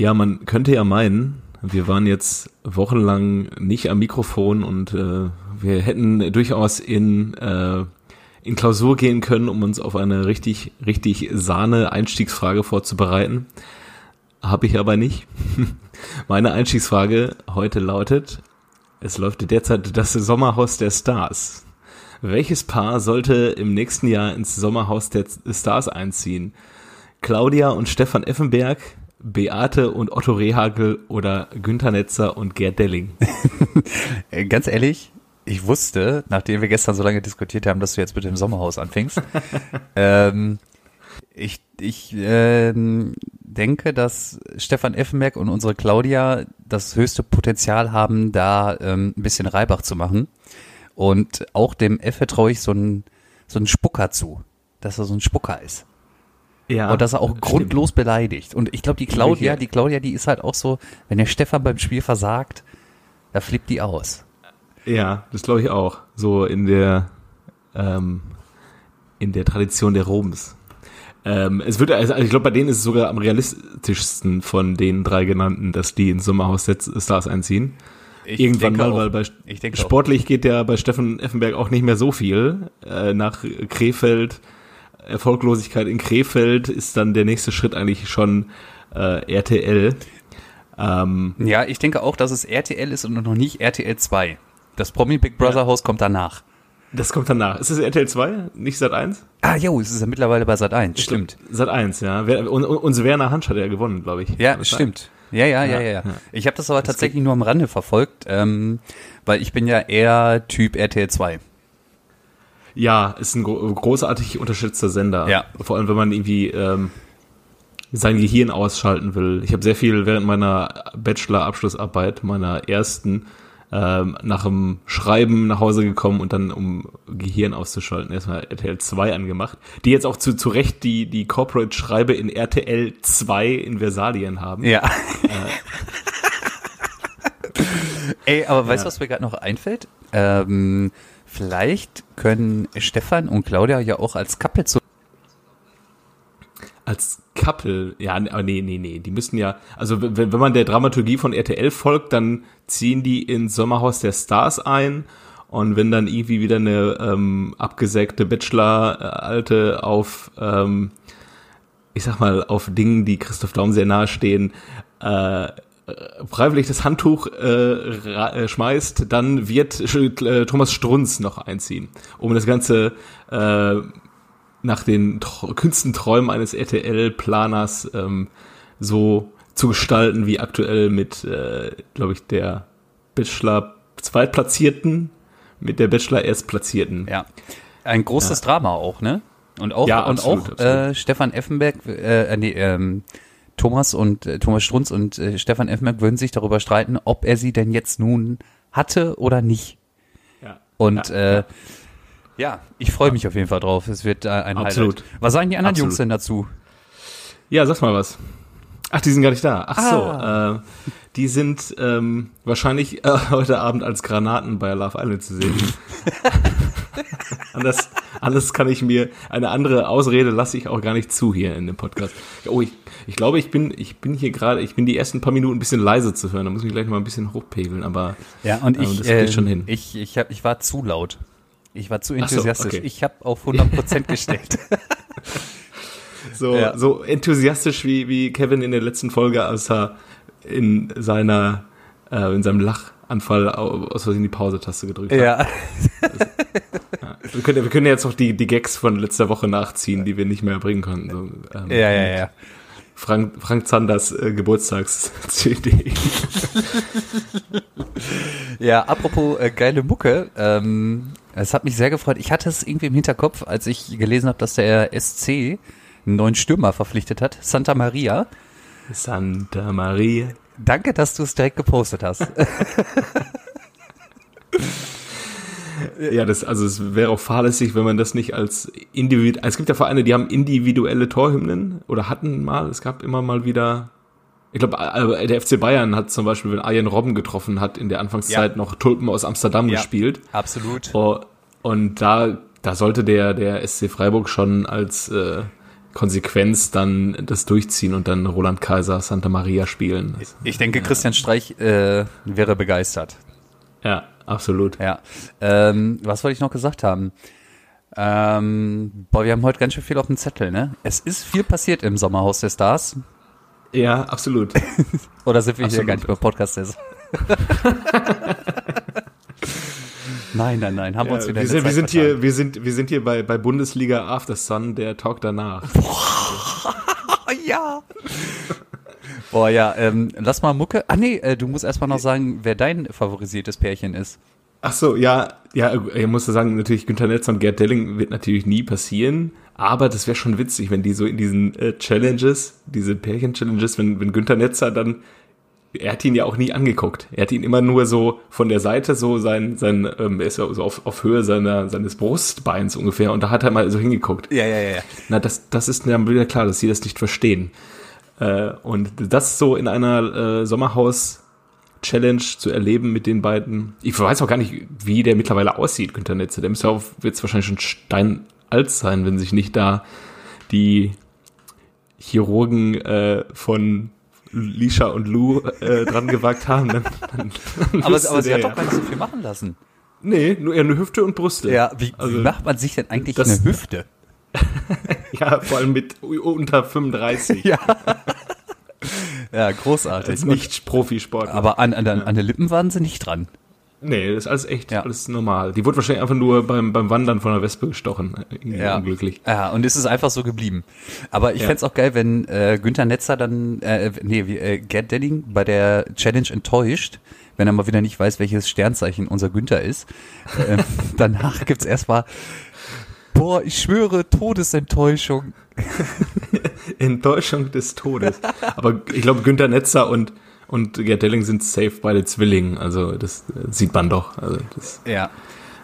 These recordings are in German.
Ja, man könnte ja meinen, wir waren jetzt wochenlang nicht am Mikrofon und äh, wir hätten durchaus in, äh, in Klausur gehen können, um uns auf eine richtig, richtig Sahne Einstiegsfrage vorzubereiten. Habe ich aber nicht. Meine Einstiegsfrage heute lautet, es läuft derzeit das Sommerhaus der Stars. Welches Paar sollte im nächsten Jahr ins Sommerhaus der Stars einziehen? Claudia und Stefan Effenberg, Beate und Otto Rehagel oder Günther Netzer und Gerd Delling? Ganz ehrlich, ich wusste, nachdem wir gestern so lange diskutiert haben, dass du jetzt mit dem Sommerhaus anfängst, ähm, ich, ich ähm, denke, dass Stefan Effenberg und unsere Claudia das höchste Potenzial haben, da ähm, ein bisschen Reibach zu machen. Und auch dem Effe traue ich so einen so einen Spucker zu, dass er so ein Spucker ist. Ja. Und dass er auch stimmt. grundlos beleidigt. Und ich glaube, die Claudia, die Claudia, die ist halt auch so, wenn der Stefan beim Spiel versagt, da flippt die aus. Ja, das glaube ich auch. So in der ähm, in der Tradition der Roms. Ähm, es wird, also ich glaube, bei denen ist es sogar am realistischsten von den drei genannten, dass die ins Sommerhaus Stars einziehen. Ich Irgendwann mal, auch. weil bei sportlich auch. geht ja bei Steffen Effenberg auch nicht mehr so viel. Äh, nach Krefeld, Erfolglosigkeit in Krefeld ist dann der nächste Schritt eigentlich schon äh, RTL. Ähm, ja, ich denke auch, dass es RTL ist und noch nicht RTL 2. Das Promi Big Brother ja. Haus kommt danach. Das kommt danach. Ist es RTL 2, nicht Sat 1? Ah, jo, es ist ja mittlerweile bei Sat 1, stimmt. Sat 1, ja. Und, und Werner Hansch hat ja gewonnen, glaube ich. Ja, stimmt. Ja, ja, ja, ja, ja. Ich habe das aber tatsächlich nur am Rande verfolgt, ähm, weil ich bin ja eher Typ RTL 2. Ja, ist ein großartig unterstützter Sender. Ja. Vor allem, wenn man irgendwie ähm, sein Gehirn ausschalten will. Ich habe sehr viel während meiner Bachelor-Abschlussarbeit, meiner ersten, ähm, nach dem Schreiben nach Hause gekommen und dann, um Gehirn auszuschalten, erstmal RTL 2 angemacht, die jetzt auch zu, zu Recht die, die Corporate-Schreibe in RTL 2 in Versalien haben. Ja. Äh, Ey, aber weißt du, ja. was mir gerade noch einfällt? Ähm, vielleicht können Stefan und Claudia ja auch als Couple zu als Couple, ja, nee, nee, nee, die müssen ja, also wenn, wenn man der Dramaturgie von RTL folgt, dann ziehen die ins Sommerhaus der Stars ein. Und wenn dann irgendwie wieder eine ähm, abgesägte Bachelor-Alte auf, ähm, ich sag mal, auf Dingen, die Christoph Daum sehr nahe stehen, äh, freiwillig das Handtuch äh, äh schmeißt, dann wird äh, Thomas Strunz noch einziehen, um das Ganze äh, nach den kühnsten Träumen eines RTL-Planers ähm, so zu gestalten wie aktuell mit, äh, glaube ich, der Bachelor Zweitplatzierten, mit der Bachelor Erstplatzierten. Ja, ein großes ja. Drama auch, ne? Und auch, ja, und absolut, auch absolut. Äh, Stefan Effenberg, äh, nee, ähm, Thomas und äh, Thomas Strunz und äh, Stefan Effenberg würden sich darüber streiten, ob er sie denn jetzt nun hatte oder nicht. Ja. Und ja, äh, ja, ich freue mich auf jeden Fall drauf. Es wird äh, ein Absolut. Highlight. Was sagen die anderen Absolut. Jungs denn dazu? Ja, sag mal was. Ach, die sind gar nicht da. Ach ah. so. Äh, die sind ähm, wahrscheinlich äh, heute Abend als Granaten bei Love Island zu sehen. anders, anders kann ich mir eine andere Ausrede lasse ich auch gar nicht zu hier in dem Podcast. Oh, ich, ich glaube, ich bin, ich bin hier gerade, ich bin die ersten paar Minuten ein bisschen leise zu hören. Da muss ich gleich noch mal ein bisschen hochpegeln, aber ja, und ich, ähm, das geht äh, schon hin. Ich, ich, hab, ich war zu laut. Ich war zu enthusiastisch. So, okay. Ich habe auf 100% gestellt. so, ja. so enthusiastisch wie, wie Kevin in der letzten Folge, als er in seiner, äh, in seinem Lachanfall aus Versehen die Pause-Taste gedrückt hat. Ja. Also, ja. Wir, können, wir können jetzt noch die, die Gags von letzter Woche nachziehen, die wir nicht mehr bringen konnten. So, ähm, ja, ja, ja. Frank, Frank Zanders äh, Geburtstags-CD. ja, apropos äh, geile Mucke, ähm, es hat mich sehr gefreut. Ich hatte es irgendwie im Hinterkopf, als ich gelesen habe, dass der SC einen neuen Stürmer verpflichtet hat, Santa Maria. Santa Maria. Danke, dass du es direkt gepostet hast. ja, das, also es wäre auch fahrlässig, wenn man das nicht als individuell. Es gibt ja Vereine, die haben individuelle Torhymnen oder hatten mal. Es gab immer mal wieder ich glaube, äh, der FC Bayern hat zum Beispiel, wenn Arjen Robben getroffen hat, in der Anfangszeit ja. noch Tulpen aus Amsterdam ja, gespielt. Absolut. Oh, und da, da sollte der, der SC Freiburg schon als äh, Konsequenz dann das durchziehen und dann Roland Kaiser Santa Maria spielen. Das, Ich denke, Christian Streich äh, wäre begeistert. ja, absolut. Ja. Ähm, was wollte ich noch gesagt haben? Ähm, boah, wir haben heute ganz schön viel auf dem Zettel, ne? Es ist viel passiert im Sommerhaus der Stars. Ja, absolut. Oder sind wir hier Absolut. gar nicht beim Podcast Nein, nein, nein, haben wir uns wieder wir, in sind, wir, sind hier, wir, sind, wir sind hier bei, bei Bundesliga After Sun, der Talk danach. Oh, ja. Boah, ja, ähm, lass mal Mucke. Ah nee, äh, du musst erstmal noch sagen, wer dein favorisiertes Pärchen ist. Ach so, ja, ja, ich muss sagen, natürlich Günter Netzer und Gerd Delling wird natürlich nie passieren, aber das wäre schon witzig, wenn die so in diesen äh, Challenges, diese Pärchen-Challenges, wenn, wenn Günter Netzer dann, er hat ihn ja auch nie angeguckt. Er hat ihn immer nur so von der Seite so sein, sein, ähm, er ist ja so auf, auf Höhe seiner, seines Brustbeins ungefähr und da hat er mal so hingeguckt. Ja, ja, ja. Na, das, das ist dann wieder klar, dass sie das nicht verstehen. Äh, und das so in einer äh, Sommerhaus-Challenge zu erleben mit den beiden. Ich weiß auch gar nicht, wie der mittlerweile aussieht, Günter Netze. Der müsste auch jetzt wahrscheinlich schon steinalt sein, wenn sich nicht da die Chirurgen äh, von Lisha und Lou äh, dran gewagt haben. Dann, dann, dann Aber, aber sie hat doch gar nicht so viel machen lassen. Nee, nur eher eine Hüfte und Brüste. Ja, wie, Also- wie macht man sich denn eigentlich Das- eine Hüfte? Ja, vor allem mit unter 35. Ja. Ja, großartig. Als Nicht-Profisport. Aber an, an, an den Lippen waren sie nicht dran. Nee, das ist alles echt, Ja. alles normal. Die wurde wahrscheinlich einfach nur beim, beim Wandern von einer Wespe gestochen. Ja. unglücklich. Ja, und es ist einfach so geblieben. Aber ich Ja. fänd's auch geil, wenn äh, Günther Netzer dann, äh, nee, wie, äh, Gerd Delling bei der Challenge enttäuscht, wenn er mal wieder nicht weiß, welches Sternzeichen unser Günther ist. Äh, danach gibt's erstmal, boah, ich schwöre, Todesenttäuschung. Enttäuschung des Todes. Aber ich glaube, Günther Netzer und, und Gerd Delling sind safe beide Zwillinge. Also das äh, sieht man doch. Also das, Ja.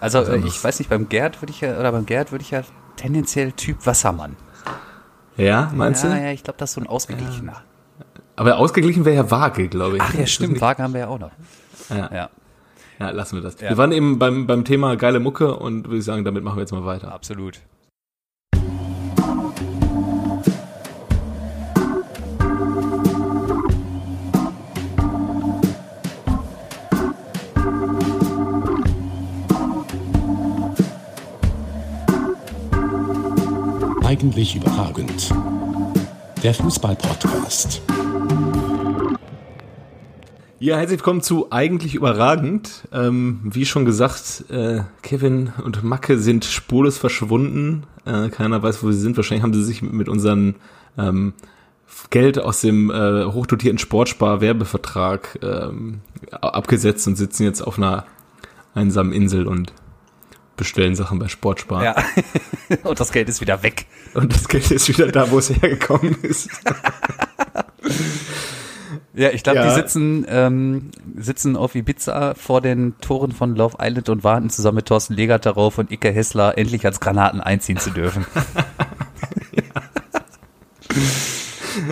Also äh, ich weiß nicht, beim Gerd würde ich ja, oder beim Gerd würde ich ja tendenziell Typ Wassermann. ja, meinst ja, du? ja, ich glaube, das ist so ein ausgeglichener. Aber ausgeglichen wäre ja Waage, glaube ich. Ach ja, stimmt, Waage haben wir ja auch noch. Ja. Ja, Ja, lassen wir das. Ja. Wir waren eben beim, beim Thema geile Mucke und würde ich sagen, damit machen wir jetzt mal weiter. absolut. Eigentlich überragend. Der Fußball-Podcast. Ja, herzlich willkommen zu Eigentlich überragend. Ähm, wie schon gesagt, äh, Kevin und Macke sind spurlos verschwunden. Äh, keiner weiß, wo sie sind. Wahrscheinlich haben sie sich mit unseren ähm, Geld aus dem äh, hochdotierten Sportspar-Werbevertrag ähm, abgesetzt und sitzen jetzt auf einer einsamen Insel und bestellen Sachen bei Sportspar. Ja. Und das Geld ist wieder weg. Und das Geld ist wieder da, wo es hergekommen ist. Ja, ich glaube, Ja. die sitzen, ähm, sitzen auf Ibiza vor den Toren von Love Island und warten zusammen mit Thorsten Legert darauf und Icke Hessler endlich als Granaten einziehen zu dürfen. ja,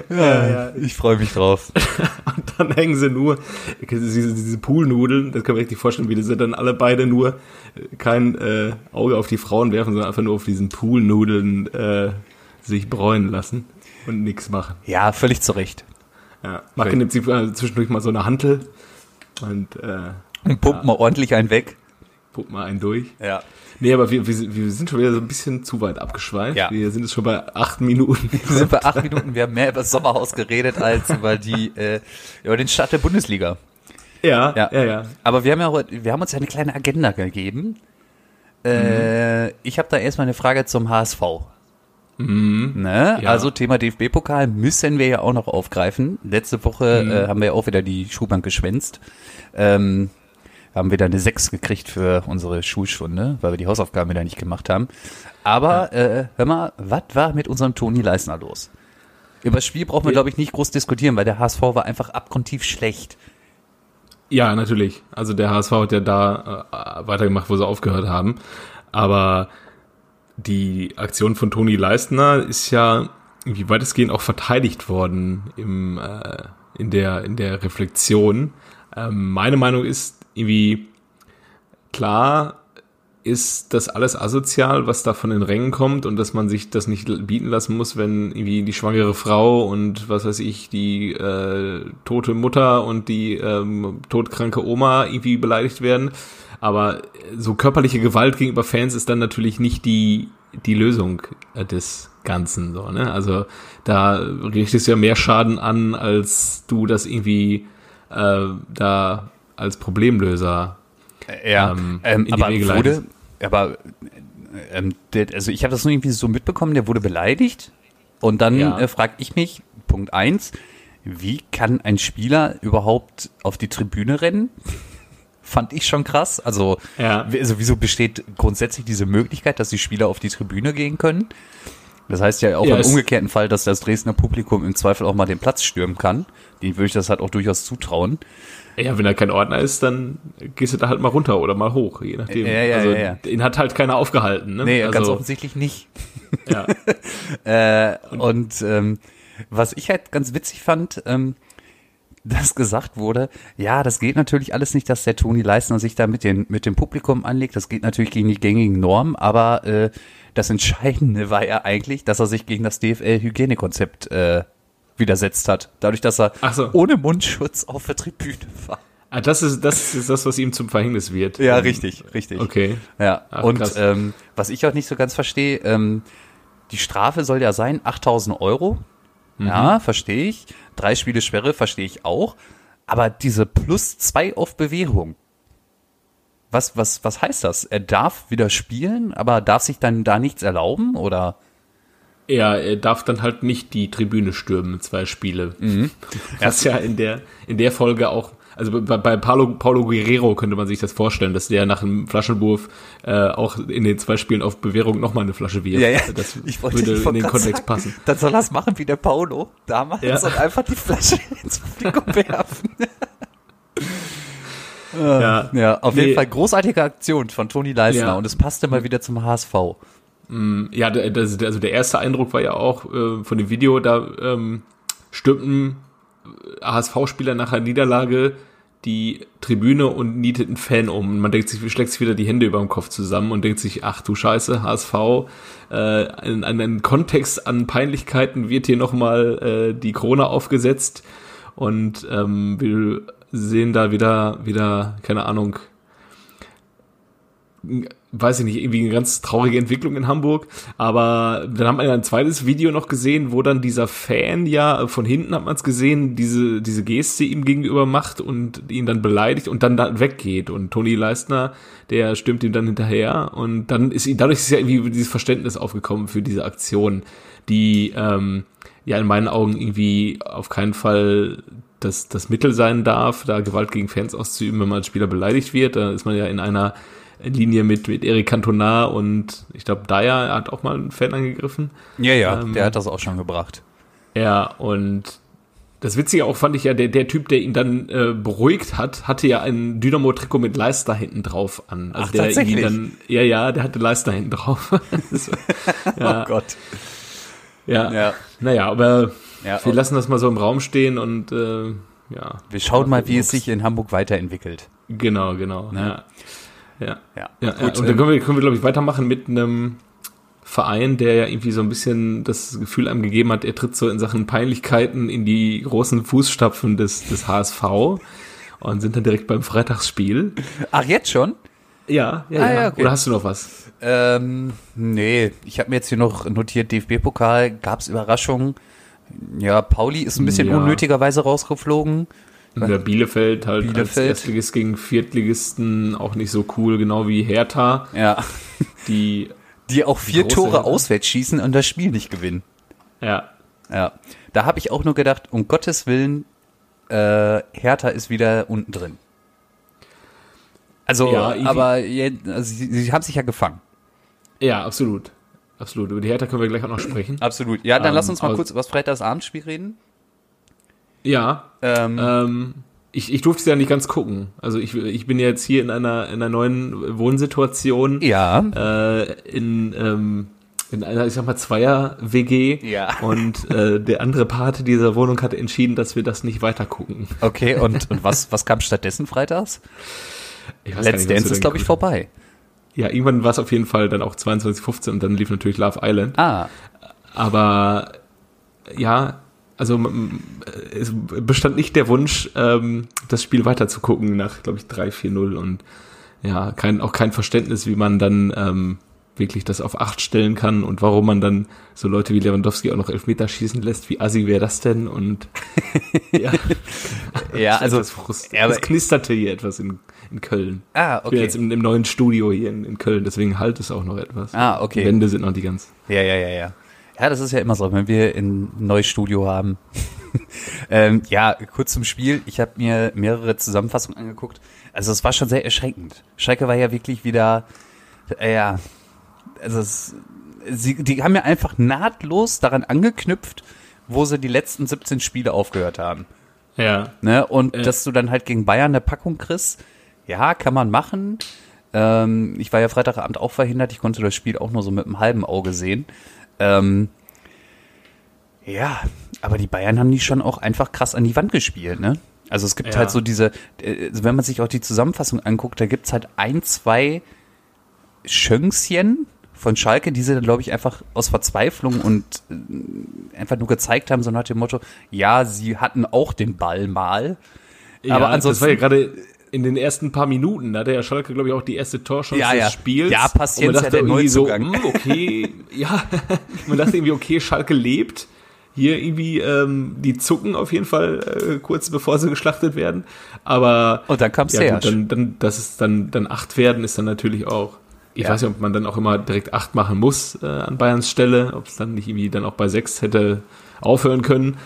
ja, ich freue mich drauf. Und dann hängen sie nur, diese, diese Poolnudeln, das kann man sich nicht vorstellen, wie die sind dann alle beide nur äh, kein äh, Auge auf die Frauen werfen, sondern einfach nur auf diesen Poolnudeln äh, sich bräunen lassen und nichts machen. Ja, völlig zu Recht. Ja. Macke nimmt sich äh, zwischendurch mal so eine Hantel und äh, Und pumpt mal ordentlich einen weg. pumpt mal einen durch. Ja. Nee, aber wir, wir, wir sind schon wieder so ein bisschen zu weit abgeschweift. Ja. Wir sind jetzt schon bei acht Minuten. Wir sind bei acht Minuten, wir haben mehr über das Sommerhaus geredet als über die, äh, über den Start der Bundesliga. Ja, Ja. ja, ja. Aber wir haben ja wir haben uns ja eine kleine Agenda gegeben. Äh, ich habe da erstmal eine Frage zum HSV. Ne? Ja. Also Thema DFB-Pokal müssen wir ja auch noch aufgreifen. Letzte Woche äh, haben wir ja auch wieder die Schulbank geschwänzt. Ähm, haben wir da eine 6 gekriegt für unsere Schulstunde, weil wir die Hausaufgaben wieder nicht gemacht haben. Aber äh, hör mal, was war mit unserem Toni Leisner los? Über das Spiel brauchen wir, glaube ich, nicht groß diskutieren, weil der HSV war einfach abgrundtief schlecht. Ja, natürlich. Also der HSV hat ja da äh, weitergemacht, wo sie aufgehört haben. Aber die Aktion von Toni Leistner ist ja irgendwie weitestgehend auch verteidigt worden im, äh, in, der, in der Reflexion. Ähm, meine Meinung ist irgendwie klar, ist das alles asozial, was da von den Rängen kommt und dass man sich das nicht bieten lassen muss, wenn irgendwie die schwangere Frau und was weiß ich, die äh, tote Mutter und die ähm, todkranke Oma irgendwie beleidigt werden. Aber so körperliche Gewalt gegenüber Fans ist dann natürlich nicht die, die Lösung des Ganzen. So, ne? Also da richtest du ja mehr Schaden an, als du das irgendwie äh, da als Problemlöser ja, ähm, ähm, aber wurde, aber ähm, der, also ich habe das nur irgendwie so mitbekommen, der wurde beleidigt und dann ja. äh, frage ich mich, Punkt eins, wie kann ein Spieler überhaupt auf die Tribüne rennen? Fand ich schon krass. Also, ja. also wieso besteht grundsätzlich diese Möglichkeit, dass die Spieler auf die Tribüne gehen können? Das heißt ja auch ja, im umgekehrten Fall, dass das Dresdner Publikum im Zweifel auch mal den Platz stürmen kann. Den würde ich das halt auch durchaus zutrauen. Ja, wenn er kein Ordner ist, dann gehst du da halt mal runter oder mal hoch, je nachdem. Ja, ja, also, ja, ja. ihn hat halt keiner aufgehalten. Ne? Nee, also, ganz offensichtlich nicht. Ja. äh, und ähm, was ich halt ganz witzig fand, ähm, dass gesagt wurde, ja, das geht natürlich alles nicht, dass der Toni Leisner sich da mit, den, mit dem Publikum anlegt. Das geht natürlich gegen die gängigen Normen, aber äh, das Entscheidende war ja eigentlich, dass er sich gegen das DFL-Hygienekonzept äh, widersetzt hat. Dadurch, dass er so. ohne Mundschutz auf der Tribüne war. Ah, das ist, das ist das, was ihm zum Verhängnis wird. Ja, ähm, richtig, richtig. Okay. Ja, Ach, und ähm, was ich auch nicht so ganz verstehe, ähm, die Strafe soll ja sein 8000 Euro. Mhm. Ja, verstehe ich. Drei Spiele Sperre verstehe ich auch. Aber diese plus zwei auf Bewährung. Was, was, was heißt das? Er darf wieder spielen, aber darf sich dann da nichts erlauben oder? Ja, er darf dann halt nicht die Tribüne stürmen, zwei Spiele. Mhm. Ist ja in der, in der Folge auch, also bei, bei Paulo, Paulo Guerrero könnte man sich das vorstellen, dass der nach einem Flaschenwurf äh, auch in den zwei Spielen auf Bewährung nochmal eine Flasche wirft. Ja, ja. Das ich wollte, würde ich in den Kontext sagen, passen. Dann soll er es machen wie der Paulo damals ja. und einfach die Flasche ins Publikum werfen. Ja, ja, auf nee. jeden Fall großartige Aktion von Toni Leisner ja. und es passte mal wieder zum HSV. Mm, ja, das, also der erste Eindruck war ja auch äh, von dem Video, da ähm, stürmten HSV-Spieler nach einer Niederlage die Tribüne und nietet einen Fan um. Man denkt sich, schlägt sich wieder die Hände über dem Kopf zusammen und denkt sich, ach du Scheiße, HSV, äh, in einen Kontext an Peinlichkeiten wird hier nochmal äh, die Krone aufgesetzt und ähm, wir sehen da wieder, wieder, keine Ahnung, weiß ich nicht, irgendwie eine ganz traurige Entwicklung in Hamburg. Aber dann haben wir ein zweites Video noch gesehen, wo dann dieser Fan ja von hinten hat man es gesehen, diese, diese Geste ihm gegenüber macht und ihn dann beleidigt und dann da weggeht. Und Toni Leistner, der stimmt ihm dann hinterher und dann ist ihm, dadurch ist ja irgendwie dieses Verständnis aufgekommen für diese Aktion, die ähm, ja in meinen Augen irgendwie auf keinen Fall das, das Mittel sein darf, da Gewalt gegen Fans auszuüben, wenn man als Spieler beleidigt wird. Da ist man ja in einer Linie mit, mit Eric Cantona und ich glaube, Dyer hat auch mal einen Fan angegriffen. Ja, ja, ähm, der hat das auch schon gebracht. Ja, und das Witzige auch fand ich ja, der, der Typ, der ihn dann äh, beruhigt hat, hatte ja ein Dynamo-Trikot mit Leister hinten drauf an. Also Ach, der tatsächlich? Dann, ja, ja, der hatte Leister hinten drauf. so, ja. Oh Gott. Ja. ja. Naja, aber ja, wir lassen das mal so im Raum stehen und äh, ja. Wir schauen mal, wie es sich in Hamburg weiterentwickelt. Genau, genau. Ne? Ja. Ja. Ja. ja, Gut, und dann ähm, können wir, können wir, glaube ich, weitermachen mit einem Verein, der ja irgendwie so ein bisschen das Gefühl einem gegeben hat, er tritt so in Sachen Peinlichkeiten in die großen Fußstapfen des, des HSV und sind dann direkt beim Freitagsspiel. Ach, jetzt schon? Ja, ja, ah, ja. Okay. Oder hast du noch was? Ähm, nee, ich habe mir jetzt hier noch notiert, DFB-Pokal, gab's Überraschungen. Ja, Pauli ist ein bisschen ja. unnötigerweise rausgeflogen. Ja, Bielefeld halt Bielefeld. als Erstligist gegen Viertligisten auch nicht so cool, genau wie Hertha. Ja. Die, die auch vier Tore Hertha. auswärts schießen und das Spiel nicht gewinnen. Ja. Ja. Da habe ich auch nur gedacht, um Gottes Willen, äh, Hertha ist wieder unten drin. Also, ja, aber also, sie, sie haben sich ja gefangen. Ja, absolut. Absolut. Über die Hertha können wir gleich auch noch sprechen. Absolut. Ja, dann ähm, lass uns mal kurz über das Freitagsabendspiel reden. Ja. Ähm, ähm, ich, ich durfte es ja nicht ganz gucken. Also ich, ich bin jetzt hier in einer, in einer neuen Wohnsituation. Ja. Äh, in, ähm, in einer, ich sag mal, Zweier-WG. Ja. Und äh, der andere Part dieser Wohnung hatte entschieden, dass wir das nicht weiter gucken. Okay, und, und was, was kam stattdessen freitags? Ich Let's Dance ist, glaube ich, vorbei. Ja, irgendwann war es auf jeden Fall dann auch 22.15 und dann lief natürlich Love Island. Ah, Aber ja, also es bestand nicht der Wunsch, ähm, das Spiel weiterzugucken nach, glaube ich, 3-4-0 und ja, kein, auch kein Verständnis, wie man dann ähm, wirklich das auf 8 stellen kann und warum man dann so Leute wie Lewandowski auch noch Elfmeter schießen lässt. Wie assi wäre das denn? Und ja, ja, also, das, es knisterte hier etwas in, in Köln. ah, Ich bin okay. jetzt im, im neuen Studio hier in, in Köln, deswegen halt es auch noch etwas. Ah, Die okay. Wände sind noch die ganz. Ja, ja, ja, ja. Ja, das ist ja immer so, wenn wir ein neues Studio haben. ähm, ja, kurz zum Spiel. Ich habe mir mehrere Zusammenfassungen angeguckt. Also es war schon sehr erschreckend. Schalke war ja wirklich wieder, äh, ja, also es, sie, die haben ja einfach nahtlos daran angeknüpft, wo sie die letzten 17 Spiele aufgehört haben. Ja. Ne? Und Äh. dass du dann halt gegen Bayern eine Packung kriegst, ja, kann man machen. Ähm, ich war ja Freitagabend auch verhindert, ich konnte das Spiel auch nur so mit einem halben Auge sehen. Ähm, ja, aber die Bayern haben die schon auch einfach krass an die Wand gespielt, ne? Also es gibt Ja. halt so diese, äh, wenn man sich auch die Zusammenfassung anguckt, da gibt's halt ein, zwei Schönkschen von Schalke, die sie dann, glaube ich, einfach aus Verzweiflung und äh, einfach nur gezeigt haben, so nach dem Motto, ja, sie hatten auch den Ball mal. Ja, Aber das ansonsten- war ja gerade in den ersten paar Minuten, da hatte ja Schalke, glaube ich, auch die erste Torchance Ja, ja. des Spiels. Ja, Paciencia, Und man dachte der irgendwie so, Neuzugang. hm, okay, ja, man dachte irgendwie, okay, Schalke lebt. Hier irgendwie, ähm, die zucken auf jeden Fall äh, kurz bevor sie geschlachtet werden. Aber Und dann kam ja, gut, dann, dann, dass es dann, dann acht werden, ist dann natürlich auch. Ich Ja. weiß nicht, ob man dann auch immer direkt acht machen muss äh, an Bayerns Stelle, ob es dann nicht irgendwie dann auch bei sechs hätte aufhören können.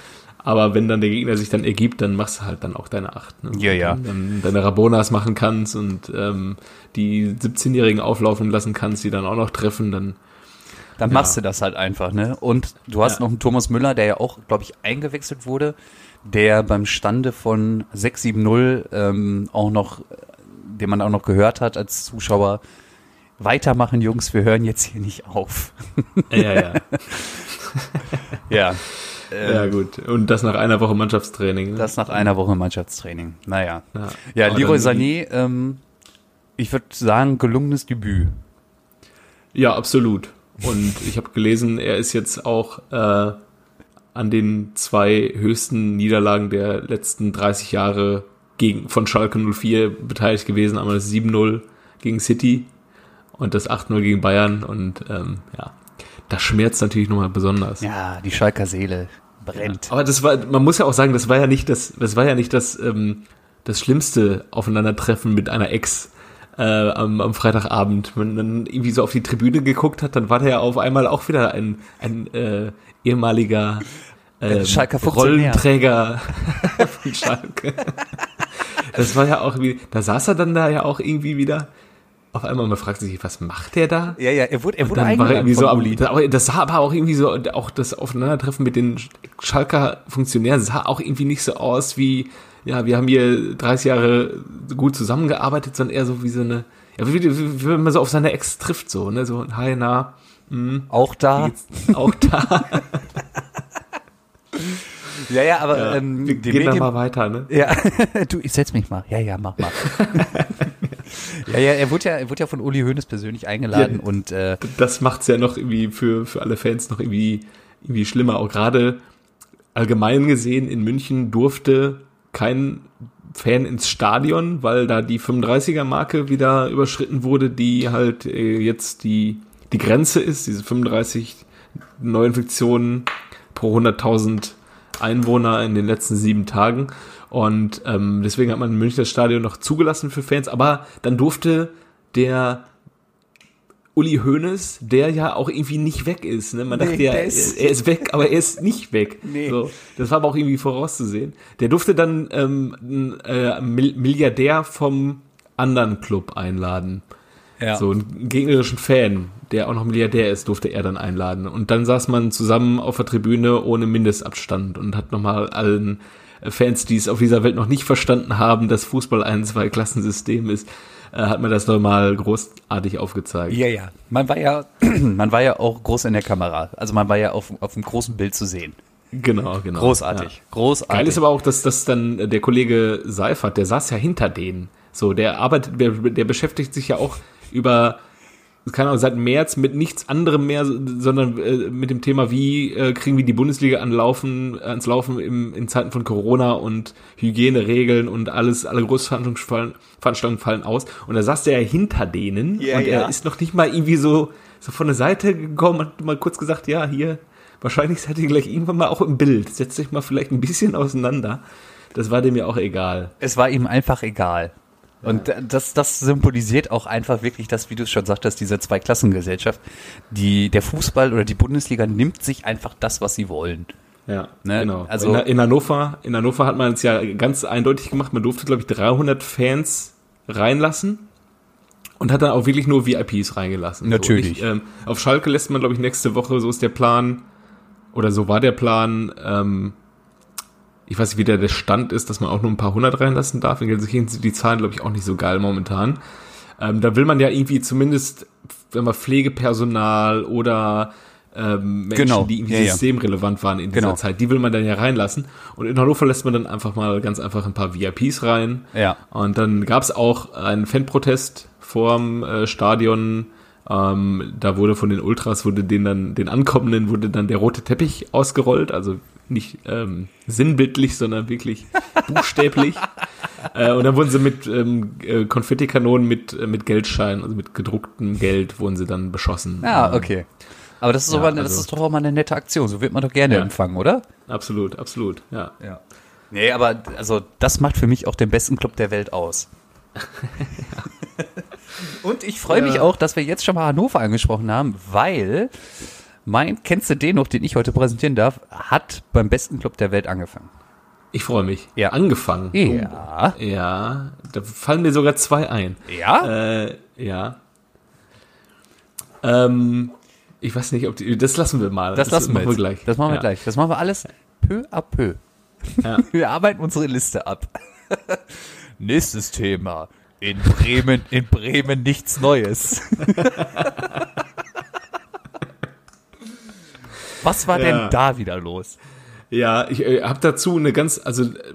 Aber wenn dann der Gegner sich dann ergibt, dann machst du halt dann auch deine acht. Ne? Ja, ja. Dann deine Rabonas machen kannst und ähm, die 17-Jährigen auflaufen lassen kannst, die dann auch noch treffen, dann Dann machst du das halt einfach, ne? Und du hast Ja. noch einen Thomas Müller, der ja auch, glaube ich, eingewechselt wurde, der beim Stande von 6-7-0 ähm, auch noch, den man auch noch gehört hat als Zuschauer, weitermachen, Jungs, wir hören jetzt hier nicht auf. ja, ja. Ja. ja, gut. Und das nach einer Woche Mannschaftstraining. Ne? Das nach einer Woche Mannschaftstraining. Naja. ja. Ja, Leroy Sané, ähm, ich würde sagen, gelungenes Debüt. Ja, absolut. Und ich habe gelesen, er ist jetzt auch äh, an den zwei höchsten Niederlagen der letzten 30 Jahre gegen, von Schalke 04 beteiligt gewesen. Einmal das 7-0 gegen City und das 8-0 gegen Bayern. Und ähm, ja, das schmerzt natürlich nochmal besonders. Ja, die Schalker Seele brennt. Aber das war, man muss ja auch sagen, das war ja nicht das, das war ja nicht das, ähm, das schlimmste Aufeinandertreffen mit einer Ex äh, am, am Freitagabend. Wenn man dann irgendwie so auf die Tribüne geguckt hat, dann war da ja auf einmal auch wieder ein, ein äh, ehemaliger äh, Schalker Funktionär. Rollenträger von Schalke. Das war ja auch wie, da saß er dann da ja auch irgendwie wieder. Auf einmal, man fragt sich, was macht der da? Ja, ja, er wurde, er wurde dann war irgendwie so, am, da- aber das sah aber auch irgendwie so, auch das Aufeinandertreffen mit den Schalker Funktionären sah auch irgendwie nicht so aus wie, ja, wir haben hier 30 Jahre gut zusammengearbeitet, sondern eher so wie so eine, ja, wie, wie, wie wenn man so auf seine Ex trifft, so, ne, so, hi, na, Auch wie da. geht's auch da, Ja, ja, aber ja, ähm, wir gehen Medien, mal weiter, ne? Ja, du, ich setz mich mal. Ja, ja, mach mal. ja, ja, er wurde ja, er wurde ja von Uli Hoeneß persönlich eingeladen Ja. und äh, das macht's ja noch irgendwie für, für alle Fans noch irgendwie, irgendwie schlimmer. Auch gerade allgemein gesehen in München durfte kein Fan ins Stadion, weil da die 35er-Marke wieder überschritten wurde, die halt äh, jetzt die, die Grenze ist, diese 35 Neuinfektionen pro 100.000 Einwohner in den letzten sieben Tagen. Und ähm, deswegen hat man in München das Stadion noch zugelassen für Fans, aber dann durfte der Uli Hoeneß, der ja auch irgendwie nicht weg ist. Ne? Man Nee, dachte ja, er ist- weg, aber er ist nicht weg. Nee. So, das war aber auch irgendwie vorauszusehen. Der durfte dann ähm, einen äh, Mil- Milliardär vom anderen Club einladen. Ja. So einen gegnerischen Fan, der auch noch Milliardär ist, durfte er dann einladen. Und dann saß man zusammen auf der Tribüne ohne Mindestabstand und hat nochmal allen Fans, die es auf dieser Welt noch nicht verstanden haben, dass Fußball ein Zweiklassensystem ist, äh, hat man das nochmal großartig aufgezeigt. ja, ja. Man war ja, man war ja auch groß in der Kamera. Also man war ja auf, auf dem großen Bild zu sehen. Genau, genau. Großartig. Ja. Großartig. Geil ist aber auch, dass das dann der Kollege Seifert, der saß ja hinter denen. So, der arbeitet, der, der beschäftigt sich ja auch über keine Ahnung, seit März mit nichts anderem mehr, sondern äh, mit dem Thema, wie äh, kriegen wir die Bundesliga an Laufen, ans Laufen im, in Zeiten von Corona und Hygieneregeln und alles, alle Großveranstaltungen fallen, aus. Und da saß der ja hinter denen Ja, und er ist noch nicht mal irgendwie so, so von der Seite gekommen, hat mal kurz gesagt, ja, hier, wahrscheinlich seid ihr gleich irgendwann mal auch im Bild. Setzt euch mal vielleicht ein bisschen auseinander. Das war dem ja auch egal. Es war ihm einfach egal. Und das, das symbolisiert auch einfach wirklich das, wie du es schon sagtest, diese Zweiklassengesellschaft. Die, der Fußball oder die Bundesliga nimmt sich einfach das, was sie wollen. Ja, Ne, genau. also- in, in Hannover, in Hannover hat man es ja ganz eindeutig gemacht. Man durfte, glaube ich, 300 Fans reinlassen und hat dann auch wirklich nur VIPs reingelassen. Natürlich. So, nicht, ähm, auf Schalke lässt man, glaube ich, nächste Woche, so ist der Plan, oder so war der Plan, ähm, ich weiß nicht, wie der, der Stand ist, dass man auch nur ein paar hundert reinlassen darf. In Gelsenkirchen sind die Zahlen, glaube ich, auch nicht so geil momentan. Ähm, da will man ja irgendwie zumindest, wenn man Pflegepersonal oder ähm, Menschen, Genau. die irgendwie Ja, ja. systemrelevant waren in dieser Genau. Zeit, die will man dann ja reinlassen. Und in Hannover lässt man dann einfach mal ganz einfach ein paar VIPs rein. Ja. Und dann gab es auch einen Fanprotest vorm äh, Stadion. Ähm, da wurde von den Ultras, wurde den dann, den Ankommenden wurde dann der rote Teppich ausgerollt. Also nicht ähm, sinnbildlich, sondern wirklich buchstäblich. äh, und dann wurden sie mit ähm, äh, Konfettikanonen mit, äh, mit Geldscheinen, also mit gedrucktem Geld, wurden sie dann beschossen. Ja, Ähm, okay. Aber das ist, Ja, aber, das also- ist doch auch mal eine nette Aktion. So wird man doch gerne Ja. empfangen, oder? Absolut, absolut, ja. Ja. Nee, aber also das macht für mich auch den besten Club der Welt aus. Und ich freue mich Ja. auch, dass wir jetzt schon mal Hannover angesprochen haben, weil mein, kennst du den noch, den ich heute präsentieren darf, hat beim besten Club der Welt angefangen. Ich freue mich. Ja. Angefangen. Ja. Ja, da fallen mir sogar zwei ein. Ja? Äh, ja. Ähm, ich weiß nicht, ob die, das lassen wir mal. das lassen wir, machen jetzt. gleich. Das machen wir ja. gleich. Das machen wir alles peu à peu. Ja. Wir arbeiten unsere Liste ab. Nächstes Thema. In Bremen, in Bremen nichts Neues. Was war Ja. denn da wieder los? Ja, ich äh, habe dazu eine ganz, also äh,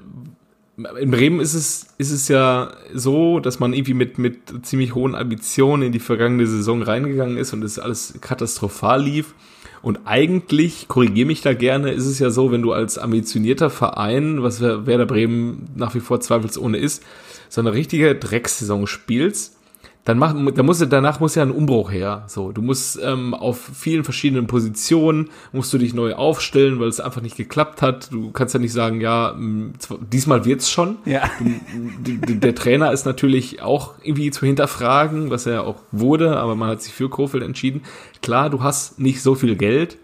in Bremen ist es, ist es ja so, dass man irgendwie mit, mit ziemlich hohen Ambitionen in die vergangene Saison reingegangen ist und es alles katastrophal lief. Und eigentlich, korrigiere mich da gerne, ist es ja so, wenn du als ambitionierter Verein, was Wer- Werder Bremen nach wie vor zweifelsohne ist, so eine richtige Dreckssaison spielst, dann mach, da muss, danach muss ja ein Umbruch her. So, du musst ähm, auf vielen verschiedenen Positionen musst du dich neu aufstellen, weil es einfach nicht geklappt hat. Du kannst ja nicht sagen, ja, diesmal wird's schon. Ja. D- d- Der Trainer ist natürlich auch irgendwie zu hinterfragen, was er auch wurde, aber man hat sich für Kofeld entschieden. Klar, du hast nicht so viel Geld,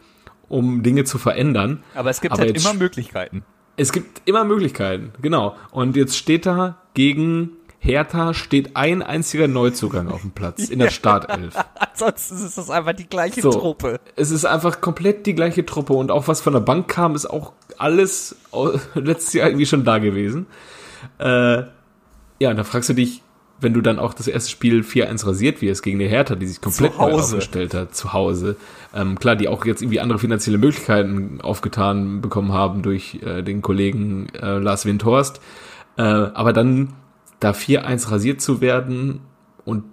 um Dinge zu verändern. Aber es gibt Aber halt immer Möglichkeiten. Es gibt immer Möglichkeiten, genau. Und jetzt steht da gegen Hertha steht ein einziger Neuzugang auf dem Platz in der Startelf. Ansonsten ist das einfach die gleiche So. Truppe. Es ist einfach komplett die gleiche Truppe und auch was von der Bank kam, ist auch alles letztes Jahr irgendwie schon da gewesen. Äh, ja, und da fragst du dich, wenn du dann auch das erste Spiel 4-1 rasiert wirst gegen die Hertha, die sich komplett neu aufgestellt hat, zu Hause. Ähm, klar, die auch jetzt irgendwie andere finanzielle Möglichkeiten aufgetan bekommen haben durch äh, den Kollegen äh, Lars Windhorst. Äh, aber dann da 4-1 rasiert zu werden und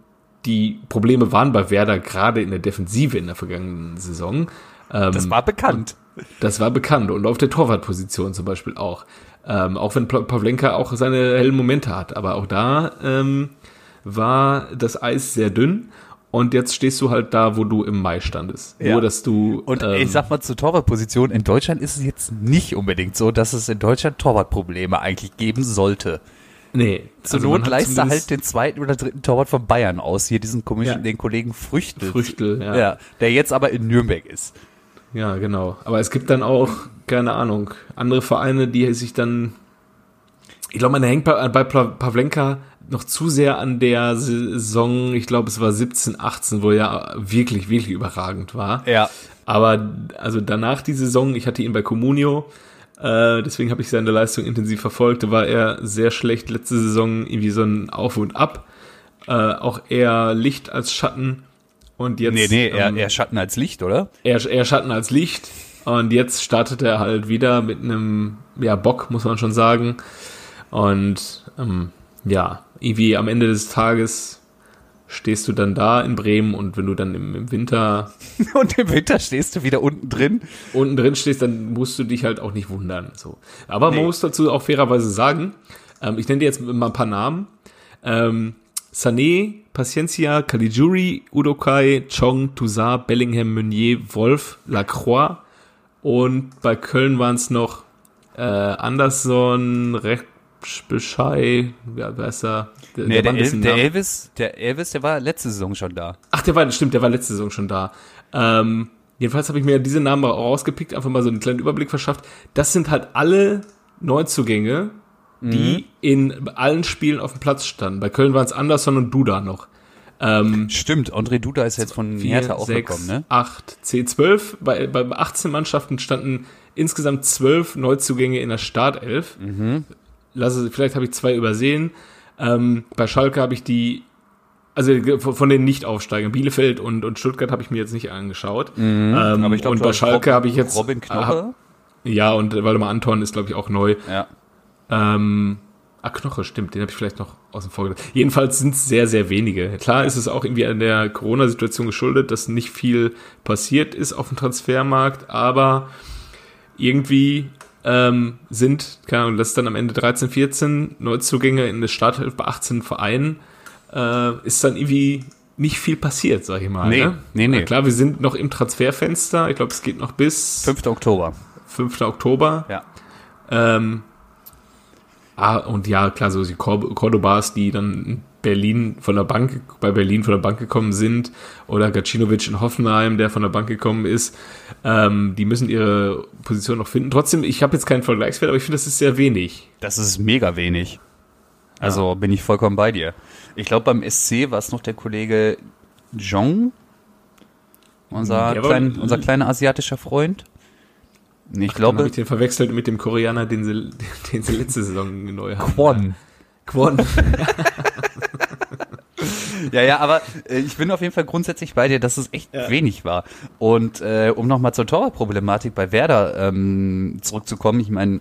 die Probleme waren bei Werder gerade in der Defensive in der vergangenen Saison. Ähm, Das war bekannt. das war bekannt und auf der Torwartposition zum Beispiel auch. Ähm, auch wenn Pa- Pavlenka auch seine hellen Momente hat, aber auch da ähm, war das Eis sehr dünn und jetzt stehst du halt da, wo du im Mai standest. Ja. Nur, dass du Und ähm, ich sag mal zur Torwartposition, in Deutschland ist es jetzt nicht unbedingt so, dass es in Deutschland Torwartprobleme eigentlich geben sollte. nee, Zur also Not leist er halt den zweiten oder dritten Torwart von Bayern aus, hier diesen komischen, Ja. den Kollegen Früchtel. Früchtel, ja. ja. Der jetzt aber in Nürnberg ist. Ja, genau. Aber es gibt dann auch, keine Ahnung, andere Vereine, die sich dann. Ich glaube, man hängt bei, bei Pavlenka noch zu sehr an der Saison, ich glaube, es war 17, 18, wo er ja wirklich, wirklich überragend war. Ja. Aber also danach die Saison, ich hatte ihn bei Comunio, äh, deswegen habe ich seine Leistung intensiv verfolgt, da war er sehr schlecht. Letzte Saison irgendwie so ein Auf und Ab. Äh, auch eher Licht als Schatten. Und jetzt. Nee, nee, er, ähm, er Schatten als Licht, oder? eher, eher Schatten als Licht. Und jetzt startet er halt wieder mit einem, ja, Bock, muss man schon sagen. Und ähm, ja, irgendwie am Ende des Tages stehst du dann da in Bremen und wenn du dann im, im Winter Und im Winter stehst du wieder unten drin. unten drin stehst, dann musst du dich halt auch nicht wundern. So. Aber Nee. man muss dazu auch fairerweise sagen, ähm, ich nenne dir jetzt mal ein paar Namen. Ähm, Sané, Paciencia, Caligiuri, Udokai, Chong, Toussaint, Bellingham, Meunier, Wolf, Lacroix und bei Köln waren es noch äh, Anderson, Rechbeschei, wer, wer ist da? Der, Nee, der, ein El der Elvis, der Elvis, der war letzte Saison schon da. Ach, der war, stimmt, der war letzte Saison schon da. Ähm, jedenfalls habe ich mir diese Namen rausgepickt, einfach mal so einen kleinen Überblick verschafft. Das sind halt alle Neuzugänge, die in allen Spielen auf dem Platz standen. Bei Köln waren es Anderson und Duda noch. Ähm, Stimmt, André Duda ist jetzt von Hertha auch gekommen, ne? 8, C12. Bei, bei 18 Mannschaften standen insgesamt 12 Neuzugänge in der Startelf. Mhm. Lasse, vielleicht habe ich zwei übersehen. Ähm, bei Schalke habe ich die, also von den Nicht-Aufsteigern, Bielefeld und, und Stuttgart habe ich mir jetzt nicht angeschaut. Ähm, Mhm. Aber ich glaube, und bei Schalke habe ich jetzt. Robin Knoche. Hab, ja, und Waldemar Anton ist, glaube ich, auch neu. ja. Ähm, ah, Knoche, stimmt, den habe ich vielleicht noch außen vor gelassen. Jedenfalls sind es sehr, sehr wenige. Klar ist es auch irgendwie an der Corona-Situation geschuldet, dass nicht viel passiert ist auf dem Transfermarkt, aber irgendwie ähm, sind, keine Ahnung, das ist dann am Ende 13, 14 Neuzugänge in der Starthilfe bei 18 Vereinen, äh, ist dann irgendwie nicht viel passiert, sag ich mal. Nee, ne? nee, nee. Na Klar, wir sind noch im Transferfenster. Ich glaube, es geht noch bis 5. Oktober. 5. Oktober. Ja. Ähm, ah, und ja, klar, so die Cor- Cordobas, die dann in Berlin von der Bank, bei Berlin von der Bank gekommen sind, oder Gacinovic in Hoffenheim, der von der Bank gekommen ist, ähm, die müssen ihre Position noch finden. Trotzdem, ich habe jetzt keinen Vergleichswert, aber ich finde, das ist sehr wenig. Das ist mega wenig. Also bin ich vollkommen bei dir. Ich glaube, beim SC war es noch der Kollege Jong, unser, war- klein, unser kleiner asiatischer Freund. Ich habe glaube, ich den verwechselt mit dem Koreaner, den sie, den sie letzte Saison neu haben. Kwon. Kwon. Ja, ja, aber äh, ich bin auf jeden Fall grundsätzlich bei dir, dass es echt wenig war. Und äh, um nochmal zur Torwartproblematik bei Werder ähm, zurückzukommen, ich meine,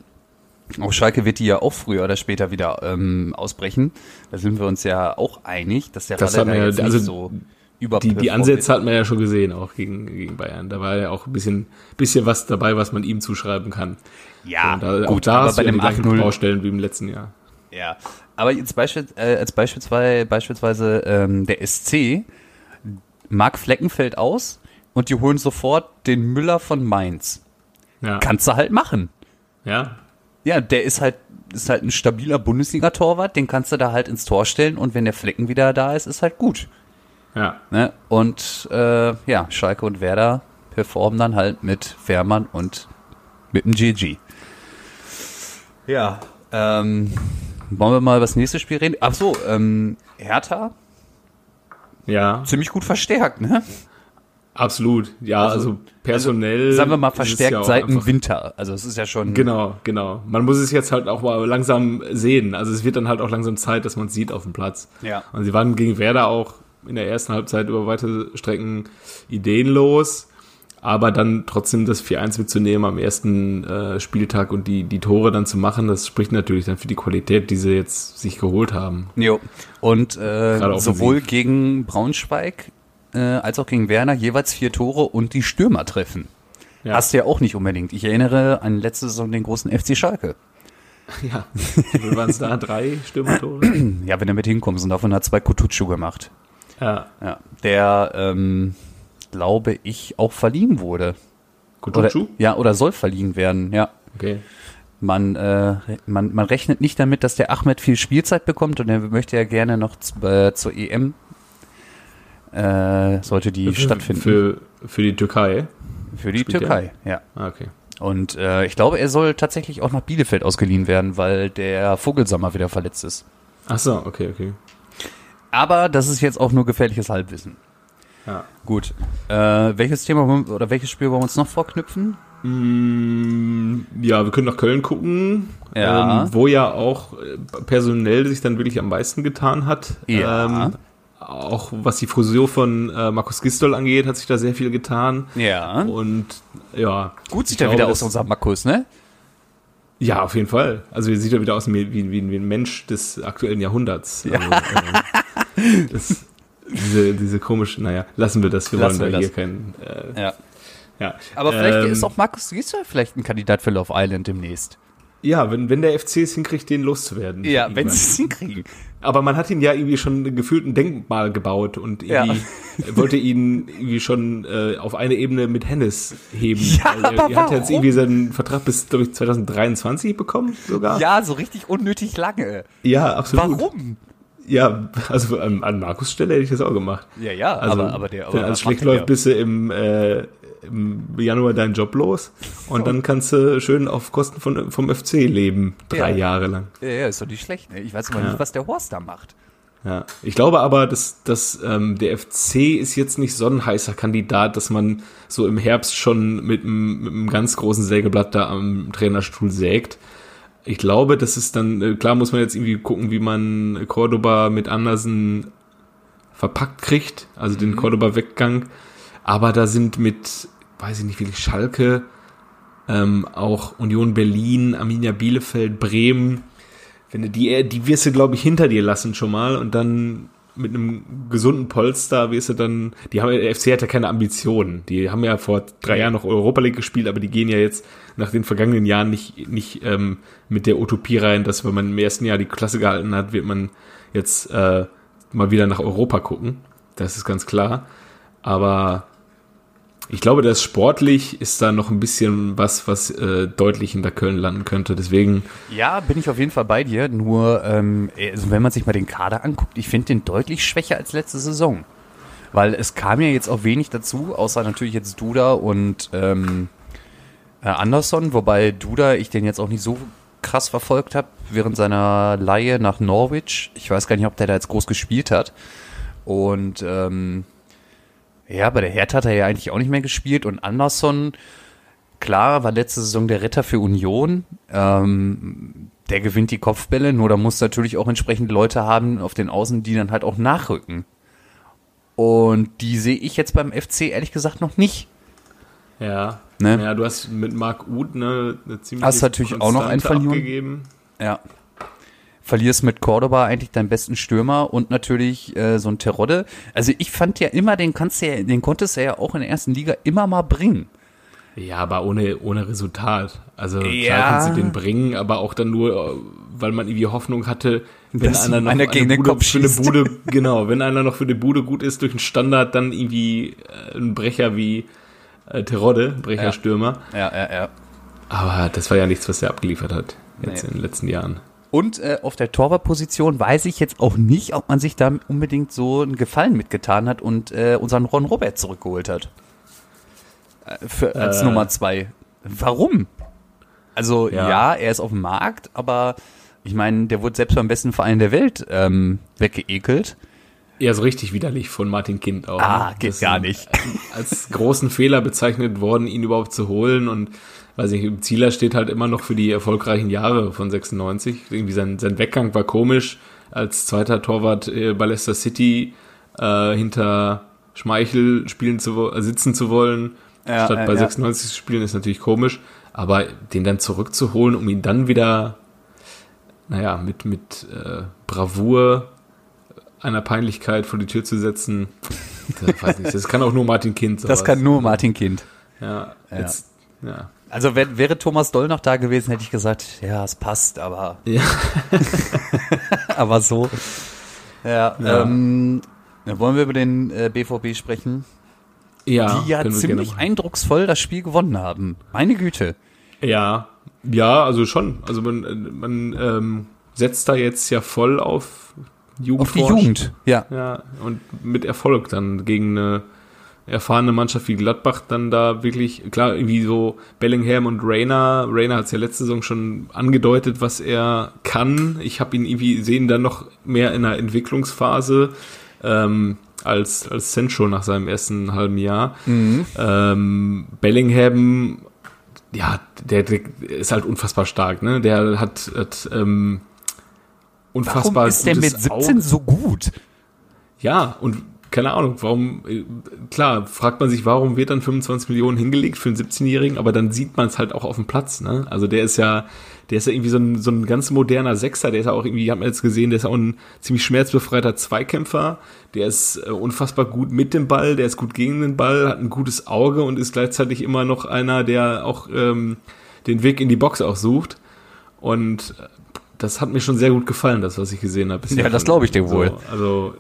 auf Schalke wird die ja auch früher oder später wieder ähm, ausbrechen. Da sind wir uns ja auch einig, dass der Das Ralle da ja- jetzt also nicht so Die, die Ansätze hat man ja schon gesehen, auch gegen, gegen Bayern. Da war ja auch ein bisschen, bisschen was dabei, was man ihm zuschreiben kann. Ja, Und da, gut, da aber bei ja dem die gleichen 8-0 Baustellen wie im letzten Jahr. Ja, aber jetzt beispiel, äh, als beispielsweise, beispielsweise ähm, der SC, Marc Flecken fällt aus und die holen sofort den Müller von Mainz. Ja. Kannst du halt machen. ja. Ja, der ist halt, ist halt ein stabiler Bundesliga-Torwart, den kannst du da halt ins Tor stellen und wenn der Flecken wieder da ist, ist halt gut. Ja. Ne? Und äh, ja, Schalke und Werder performen dann halt mit Fährmann und mit dem GG. Ja, ähm, wollen wir mal über das nächste Spiel reden? Ach so, ähm, Hertha, Ja. ziemlich gut verstärkt, ne? Absolut. Ja, also, personell. Sagen wir mal verstärkt ja seit dem Winter. Also es ist ja schon. Genau, genau. Man muss es jetzt halt auch mal langsam sehen. Also es wird dann halt auch langsam Zeit, dass man es sieht auf dem Platz. Ja. Und sie waren gegen Werder auch in der ersten Halbzeit über weite Strecken ideenlos. Aber dann trotzdem das 4-1 mitzunehmen am ersten äh, Spieltag und die, die Tore dann zu machen, das spricht natürlich dann für die Qualität, die sie jetzt sich geholt haben. Jo. Und äh, sowohl gegen Braunschweig äh, als auch gegen Werner jeweils vier Tore und die Stürmer treffen. Ja. Hast du ja auch nicht unbedingt. Ich erinnere an letzte Saison den großen FC Schalke. Ja. Waren es da? Drei Stürmertore? Ja, wenn du mit hinkommst und davon hat zwei Kutucu gemacht. Ja. Ja. Der, ähm, glaube ich, auch verliehen wurde. Oder, Kutucu? ja, oder soll verliehen werden, ja. Okay. Man, äh, man, man rechnet nicht damit, dass der Ahmed viel Spielzeit bekommt und er möchte ja gerne noch äh, zur EM. Äh, sollte die stattfinden. Für, für die Türkei. Für die Spielt er? Türkei, ja. Ah, okay. Und äh, ich glaube, er soll tatsächlich auch nach Bielefeld ausgeliehen werden, weil der Vogelsammer wieder verletzt ist. Ach so, okay, okay. Aber das ist jetzt auch nur gefährliches Halbwissen. Ja. Gut. Äh, welches Thema oder welches Spiel wollen wir uns noch vorknüpfen? Mm, Ja, wir können nach Köln gucken, Ja. ähm, wo ja auch äh, personell sich dann wirklich am meisten getan hat. Ja. Ähm, auch was die Frisur von äh, Markus Gistol angeht, hat sich da sehr viel getan. Ja. Und ja. Gut sieht er wieder aus, unser Markus, ne? Ja, auf jeden Fall. Also er sieht ja wieder aus wie, wie, wie, ein Mensch des aktuellen Jahrhunderts. Also, ähm, das Diese, diese komische, naja, lassen wir das, wir Lassen wollen da wir hier keinen. Äh, Ja. ja. Aber vielleicht Ähm, ist auch Markus Giesler vielleicht ein Kandidat für Love Island demnächst. Ja, wenn, wenn der FC es hinkriegt, den loszuwerden. Ja, wenn sie es hinkriegen. Aber man hat ihn ja irgendwie schon gefühlt ein Denkmal gebaut und irgendwie wollte ihn irgendwie schon äh, auf eine Ebene mit Hennes heben. Ja, er, aber er hat jetzt irgendwie seinen Vertrag bis, glaube ich, 2023 bekommen sogar. Ja, so richtig unnötig lange. ja absolut. Warum? Ja, also an, an Markus Stelle hätte ich das auch gemacht. Ja, ja, Also, aber, aber der. wenn aber alles was schlecht läuft, bist du im, äh, im Januar deinen Job los und dann kannst du schön auf Kosten von, vom FC leben, drei Ja. Jahre lang. Ja, ja, ist doch nicht schlecht. Ne? Ich weiß aber Ja. nicht, was der Horst da macht. Ja, ich glaube aber, dass, dass ähm, der FC ist jetzt nicht so ein heißer Kandidat, dass man so im Herbst schon mit einem ganz großen Sägeblatt da am Trainerstuhl sägt. Ich glaube, das ist dann, äh, klar muss man jetzt irgendwie gucken, wie man Cordoba mit Andersen verpackt kriegt, also den Cordoba-Weggang. Aber da sind mit, weiß ich nicht, wie Schalke, ähm, auch Union Berlin, Arminia Bielefeld, Bremen, wenn du die, die wirst du, glaube ich, hinter dir lassen schon mal und dann mit einem gesunden Polster wirst du dann, die haben, der FC hat ja keine Ambitionen. Die haben ja vor drei Jahren noch Europa League gespielt, aber die gehen ja jetzt nach den vergangenen Jahren nicht, nicht ähm, mit der Utopie rein, dass wenn man im ersten Jahr die Klasse gehalten hat, wird man jetzt äh, mal wieder nach Europa gucken. Das ist ganz klar. Aber ich glaube, das sportlich ist da noch ein bisschen was, was äh, deutlich hinter Köln landen könnte. Deswegen Ja, bin ich auf jeden Fall bei dir. Nur, ähm, also wenn man sich mal den Kader anguckt, ich finde den deutlich schwächer als letzte Saison. Weil es kam ja jetzt auch wenig dazu, außer natürlich jetzt Duda und ähm, äh, Anderson, wobei Duda ich den jetzt auch nicht so krass verfolgt habe während seiner Laie nach Norwich. Ich weiß gar nicht, ob der da jetzt groß gespielt hat. Und ähm, ja, bei der Hertha hat er ja eigentlich auch nicht mehr gespielt. Und Anderson, klar, war letzte Saison der Retter für Union. Ähm, der gewinnt die Kopfbälle, nur da muss natürlich auch entsprechend Leute haben auf den Außen, die dann halt auch nachrücken. Und die sehe ich jetzt beim FC ehrlich gesagt noch nicht. Ja. Ne? Ja, du hast mit Marc Uth ne, eine ziemlich Hast natürlich auch noch einen verloren. Ja. Verlierst mit Cordoba eigentlich deinen besten Stürmer und natürlich äh, so ein Terodde. Also ich fand ja immer, den kannst du ja, den konntest du ja auch in der ersten Liga immer mal bringen. Ja, aber ohne, ohne Resultat. Also Ja. klar kannst du den bringen, aber auch dann nur, äh, weil man irgendwie Hoffnung hatte, wenn Dass einer noch einer eine gegen den Bude, Kopf für eine. Bude, genau, wenn einer noch für eine Bude gut ist durch einen Standard, dann irgendwie äh, ein Brecher wie äh, Terodde, Brecherstürmer. Ja, ja, ja. Aber das war ja nichts, was er abgeliefert hat jetzt Nee. in den letzten Jahren. Und äh, auf der Torwartposition weiß ich jetzt auch nicht, ob man sich da unbedingt so einen Gefallen mitgetan hat und äh, unseren Ron Robert zurückgeholt hat. Äh, für, als Äh. Nummer zwei. Warum? Also ja. Ja. er ist auf dem Markt, aber ich meine, der wurde selbst beim besten Verein der Welt ähm, weggeekelt. Ja, so richtig widerlich von Martin Kind auch. Ah, ne? geht Das gar nicht. Als großen Fehler bezeichnet worden, ihn überhaupt zu holen und weiß ich, im Zieler steht halt immer noch für die erfolgreichen Jahre von 96. Irgendwie sein, sein Weggang war komisch, als zweiter Torwart äh, bei Leicester City äh, hinter Schmeichel spielen zu äh, sitzen zu wollen, Ja, statt bei ja. 96 zu spielen, ist natürlich komisch. Aber den dann zurückzuholen, um ihn dann wieder, naja, mit, mit äh, Bravour einer Peinlichkeit vor die Tür zu setzen, das, nicht, das kann auch nur Martin Kind. Das sowas. kann nur Martin Kind. Ja, Ja. jetzt, ja. Also wär, wäre Thomas Doll noch da gewesen, hätte ich gesagt, ja, es passt, aber Ja. aber so. Ja, Ja. Ähm, wollen wir über den äh, BVB sprechen? Ja, die ja ziemlich eindrucksvoll das Spiel gewonnen haben. Meine Güte. Ja, ja, also schon. Also man, man ähm, setzt da jetzt ja voll auf Jugend. Auf die Jugend. Ja. Ja, und mit Erfolg dann gegen eine erfahrene Mannschaft wie Gladbach dann da wirklich, klar, irgendwie so Bellingham und Rainer. Rainer hat es ja letzte Saison schon angedeutet, was er kann. Ich habe ihn irgendwie sehen dann noch mehr in einer Entwicklungsphase ähm, als, als Sancho nach seinem ersten halben Jahr. Ähm, Bellingham, ja, der, der ist halt unfassbar stark, ne? Der hat, hat ähm, unfassbar Warum ist der mit gutes 17 Auge. so gut? Ja, und keine Ahnung, warum, äh, klar, fragt man sich, warum wird dann 25 Millionen hingelegt für einen 17-Jährigen, aber dann sieht man es halt auch auf dem Platz, ne? Also der ist ja, der ist ja irgendwie so ein, so ein ganz moderner Sechser, der ist ja auch irgendwie, hat man jetzt gesehen, der ist auch ein ziemlich schmerzbefreiter Zweikämpfer, der ist äh, unfassbar gut mit dem Ball, der ist gut gegen den Ball, hat ein gutes Auge und ist gleichzeitig immer noch einer, der auch ähm, den Weg in die Box auch sucht. Und äh, das hat mir schon sehr gut gefallen, das, was ich gesehen habe. Ja, das glaube ich dir wohl. So, also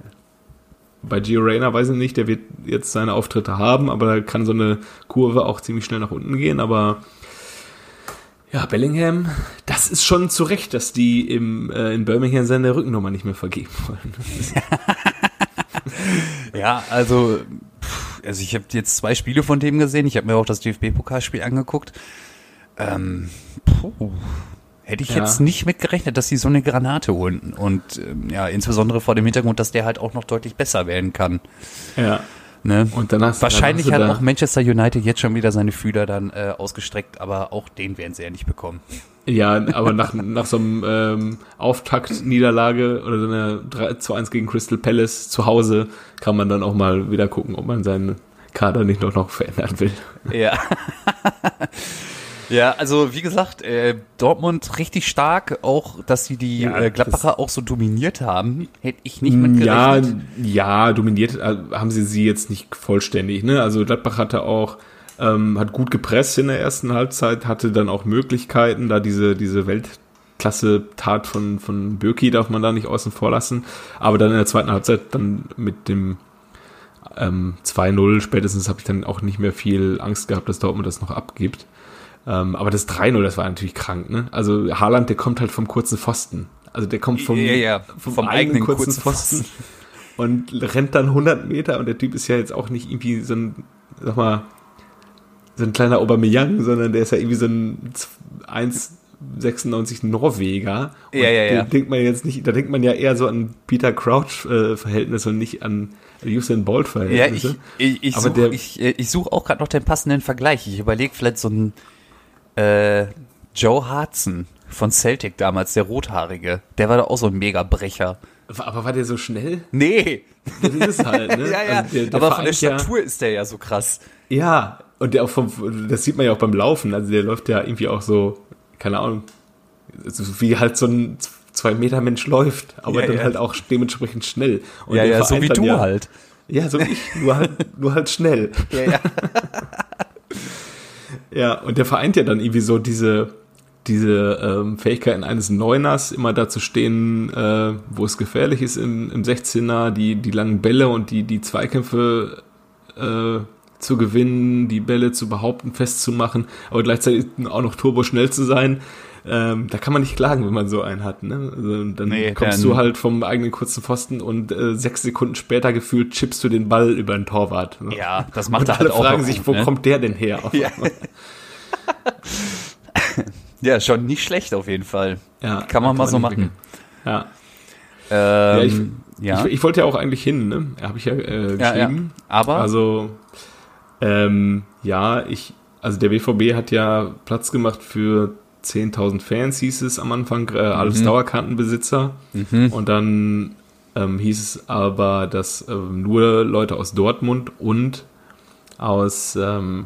bei Gio Reyna weiß ich nicht, der wird jetzt seine Auftritte haben, aber da kann so eine Kurve auch ziemlich schnell nach unten gehen, aber ja, Bellingham, das ist schon zu Recht, dass die im, äh, in Birmingham seine Rückennummer nicht mehr vergeben wollen. ja, also, also ich habe jetzt zwei Spiele von dem gesehen. Ich habe mir auch das DFB-Pokalspiel angeguckt. Ähm, puh, hätte ich ja. jetzt nicht mitgerechnet, dass sie so eine Granate holen. Und ähm, ja, insbesondere vor dem Hintergrund, dass der halt auch noch deutlich besser werden kann. Ja. Ne? Und dann hast, Wahrscheinlich dann hast hat auch Manchester United jetzt schon wieder seine Fühler dann äh, ausgestreckt, aber auch den werden sie ja nicht bekommen. Ja, aber nach, nach so einem ähm, Auftakt-Niederlage oder so einer 3 zu 1 gegen Crystal Palace zu Hause kann man dann auch mal wieder gucken, ob man seinen Kader nicht noch, noch verändern will. Ja. Ja, also wie gesagt, äh, Dortmund richtig stark, auch dass sie die ja, äh, Gladbacher auch so dominiert haben, hätte ich nicht mitgerechnet. Ja, ja, dominiert äh, haben sie sie jetzt nicht vollständig. Ne? Also Gladbach hatte auch ähm, hat gut gepresst in der ersten Halbzeit, hatte dann auch Möglichkeiten, da diese diese Weltklasse Tat von von Birki darf man da nicht außen vor lassen, aber dann in der zweiten Halbzeit dann mit dem ähm, 2-0 spätestens habe ich dann auch nicht mehr viel Angst gehabt, dass Dortmund das noch abgibt. Ähm, aber das 3-0, das war natürlich krank, ne? Also Haaland, der kommt halt vom kurzen Pfosten. Also der kommt vom, ja, ja, vom, vom eigenen, eigenen kurzen, kurzen Pfosten, Pfosten und rennt dann 100 Meter und der Typ ist ja jetzt auch nicht irgendwie so ein, sag mal, so ein kleiner Aubameyang, sondern der ist ja irgendwie so ein 1,96 Norweger. Und ja, ja, ja. denkt man jetzt nicht, da denkt man ja eher so an Peter Crouch äh, und nicht an Usain Bolt Verhältnisse. Ja, ich, ich, ich suche ich, ich such auch gerade noch den passenden Vergleich. Ich überlege vielleicht so ein äh, Joe Hartson von Celtic damals, der Rothaarige, der war da auch so ein Megabrecher. Aber war der so schnell? Nee. Das ist halt, ne? ja, ja. Also der, der Aber von der Statur ja, ist der ja so krass. Ja, und der auch vom, das sieht man ja auch beim Laufen, also der läuft ja irgendwie auch so, keine Ahnung, wie halt so ein zwei Meter Mensch läuft, aber ja, dann ja. halt auch dementsprechend schnell. Und ja, ja, so wie du ja, halt. Ja, so wie ich, nur halt, nur halt schnell. Ja, ja. Ja, und der vereint ja dann irgendwie so diese, diese ähm, Fähigkeiten eines Neuners, immer da zu stehen, äh, wo es gefährlich ist im, im 16er, die, die langen Bälle und die, die Zweikämpfe äh, zu gewinnen, die Bälle zu behaupten, festzumachen, aber gleichzeitig auch noch turbo schnell zu sein. Ähm, da kann man nicht klagen, wenn man so einen hat. Ne? Also, dann nee, kommst du halt vom eigenen kurzen Pfosten und äh, sechs Sekunden später gefühlt chippst du den Ball über den Torwart. Ne? Ja, das macht und er alle halt fragen sich, wo ne? kommt der denn her? Ja. ja, schon nicht schlecht auf jeden Fall. Ja, kann man mal so machen. Ja. Ähm, ja, ich, ja. Ich, ich, wollte ja auch eigentlich hin, ne? Habe ich ja äh, geschrieben. Ja, ja. Aber also ähm, ja, ich also der BVB hat ja Platz gemacht für 10.000 Fans, hieß es am Anfang, äh, alles mhm. Dauerkartenbesitzer. Mhm. Und dann ähm, hieß es aber, dass ähm, nur Leute aus Dortmund und aus ähm,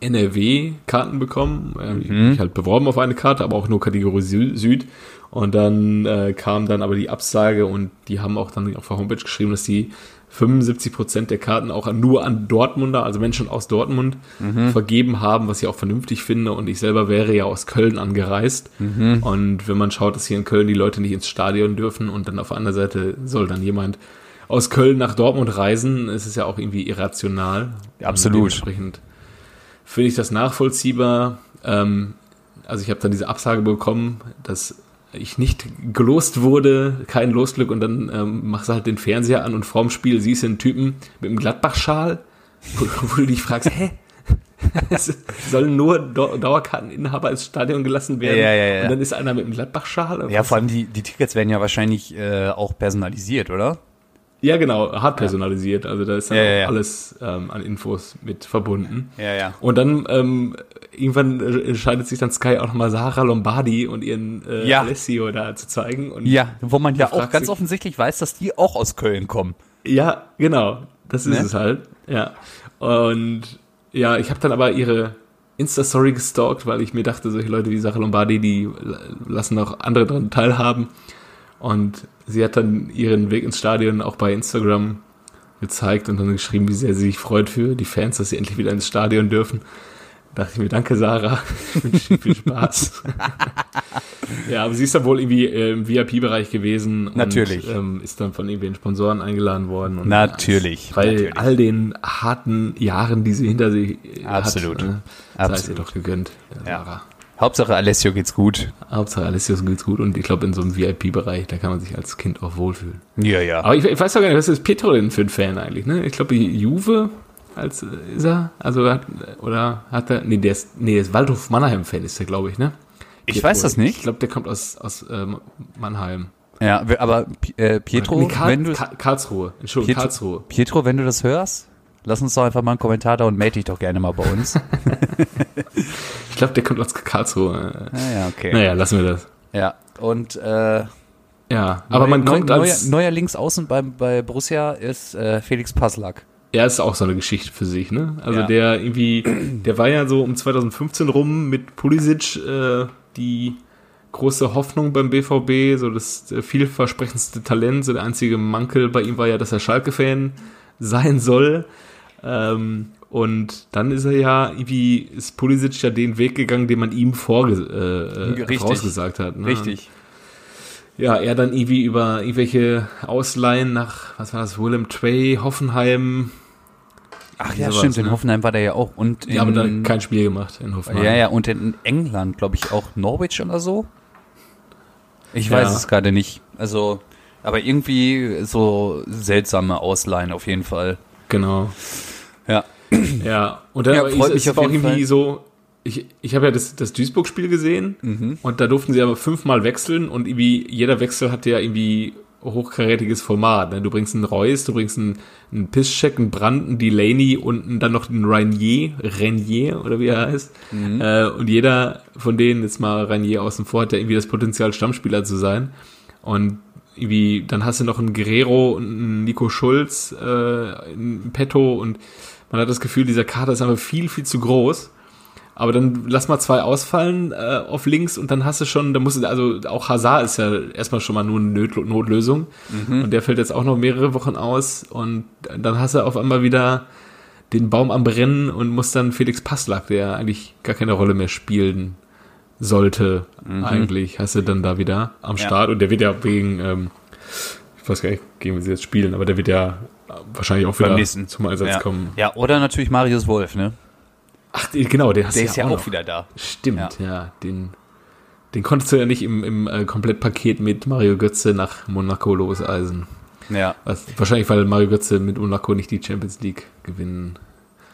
NRW Karten bekommen. Ähm, mhm. Ich mich halt beworben auf eine Karte, aber auch nur Kategorie Süd. Und dann äh, kam dann aber die Absage und die haben auch dann auf der Homepage geschrieben, dass die 75 Prozent der Karten auch nur an Dortmunder, also Menschen aus Dortmund, mhm. vergeben haben, was ich auch vernünftig finde. Und ich selber wäre ja aus Köln angereist. Mhm. Und wenn man schaut, dass hier in Köln die Leute nicht ins Stadion dürfen und dann auf der anderen Seite soll dann jemand aus Köln nach Dortmund reisen, ist es ja auch irgendwie irrational. Absolut. Dementsprechend finde ich das nachvollziehbar. Ähm, also ich habe dann diese Absage bekommen, dass ich nicht gelost wurde, kein Losglück und dann ähm, machst du halt den Fernseher an und vorm Spiel siehst du einen Typen mit einem Gladbach-Schal, wo, wo, du dich fragst, hä? sollen nur Dauerkarteninhaber ins Stadion gelassen werden ja, ja, ja. und dann ist einer mit einem Gladbach-Schal? Ja, vor allem die, die Tickets werden ja wahrscheinlich äh, auch personalisiert, oder? Ja, genau, hart personalisiert. Also da ist dann ja, ja, ja. alles ähm, an Infos mit verbunden. Ja, ja. Und dann ähm, irgendwann entscheidet sich dann Sky auch nochmal Sarah Lombardi und ihren äh, Ja. Alessio da zu zeigen. Und Ja, wo man ja auch ganz sich- offensichtlich weiß, dass die auch aus Köln kommen. Ja, genau. Das ist Ne? es halt. Ja. Und ja, ich habe dann aber ihre Insta-Story gestalkt, weil ich mir dachte, solche Leute wie Sache Lombardi, die lassen auch andere daran teilhaben. Und sie hat dann ihren Weg ins Stadion auch bei Instagram gezeigt und dann geschrieben, wie sehr sie sich freut für die Fans, dass sie endlich wieder ins Stadion dürfen. Da dachte ich mir, danke Sarah, ich wünsche dir viel Spaß. ja, aber sie ist dann wohl irgendwie äh, im VIP-Bereich gewesen Natürlich. und ähm, ist dann von irgendwelchen Sponsoren eingeladen worden. Und Natürlich, Bei natürlich. all den harten Jahren, die sie hinter sich äh, Absolut. hat, ne, sei es ihr Absolut. doch gegönnt, der Ja. Sarah. Hauptsache Alessio geht's gut. Hauptsache Alessios geht's gut und ich glaube in so einem VIP-Bereich, da kann man sich als Kind auch wohlfühlen. Ja, ja. Aber ich, ich weiß doch gar nicht, was ist Pietro denn für ein Fan eigentlich, ne? Ich glaube, Juve als äh, ist er, also hat, oder hat er, nee, der ist, nee, der ist Waldhof Mannheim-Fan ist der, glaube ich, ne? Ich weiß das nicht. Ich glaube, der kommt aus, aus ähm, Mannheim. Ja, aber äh, Pietro, nee, Karl, wenn du Ka- Karlsruhe, Entschuldigung, Pietro, Karlsruhe. Pietro, wenn du das hörst, lass uns doch einfach mal einen Kommentar da und melde dich doch gerne mal bei uns. Ich glaube, der kommt aus Karlsruhe. naja, okay. Naja, lassen wir das. Ja, und äh, Ja, aber man kommt neuer, als, neuer Linksaußen beim, bei Borussia ist äh, Felix Passlack. er ist auch so eine Geschichte für sich, ne? Also Ja. der irgendwie, der war ja so um 2015 rum mit Pulisic äh, die große Hoffnung beim BVB, so das äh, vielversprechendste Talent, so der einzige Mankel bei ihm war ja, dass er Schalke-Fan sein soll. Ähm, und dann ist er ja irgendwie, ist Pulisic ja den Weg gegangen, den man ihm vorge äh, äh, Richtig. vorausgesagt hat. Ne? Richtig. Ja, er dann irgendwie über irgendwelche Ausleihen nach, was war das, Willem Tway, Hoffenheim. Ach ja, sowas, stimmt, in ne? Hoffenheim war der ja auch. Und in, Ja, aber dann kein Spiel gemacht in Hoffenheim. ja, ja, und in England, glaube ich, auch Norwich oder so. Ich Ja. weiß es gerade nicht. Also, aber irgendwie so seltsame Ausleihen auf jeden Fall. Genau. Ja. Ja, und dann Ja, freut ist, mich es war auch irgendwie Fall. so, ich, ich habe ja das, das Duisburg-Spiel gesehen Mhm. und da durften sie aber fünfmal wechseln und irgendwie jeder Wechsel hatte ja irgendwie hochkarätiges Format. Ne? Du bringst einen Reus, du bringst einen, einen Pisscheck, einen Brandt, einen Delaney und einen- dann noch den Renier, Renier oder wie er heißt. Mhm. Äh, und jeder von denen, jetzt mal Renier außen vor, hat ja irgendwie das Potenzial, Stammspieler zu sein. Und irgendwie, dann hast du noch einen Guerrero und einen Nico Schulz äh, in petto und man hat das Gefühl, dieser Kader ist einfach viel, viel zu groß. Aber dann lass mal zwei ausfallen äh, auf links und dann hast du schon, da musst du, also auch Hazard ist ja erstmal schon mal nur eine Not Notlösung und der fällt jetzt auch noch mehrere Wochen aus und dann hast du auf einmal wieder den Baum am Brennen und muss dann Felix Passlack, der eigentlich gar keine Rolle mehr spielen sollte, eigentlich, hast du dann da wieder am Ja. Start und der wird ja wegen, ähm, ich weiß gar nicht, gegen wen sie jetzt spielen, aber der wird ja wahrscheinlich auch wieder nächsten. zum Einsatz ja. kommen. ja, oder natürlich Marius Wolf, ne? Ach, die- genau, der, hast Der du ist ja auch, noch. wieder da. Stimmt, ja. den, den konntest du ja nicht im, im äh, Komplettpaket mit Mario Götze nach Monaco loseisen. Ja, Was, wahrscheinlich, weil Mario Götze mit Monaco nicht die Champions League gewinnen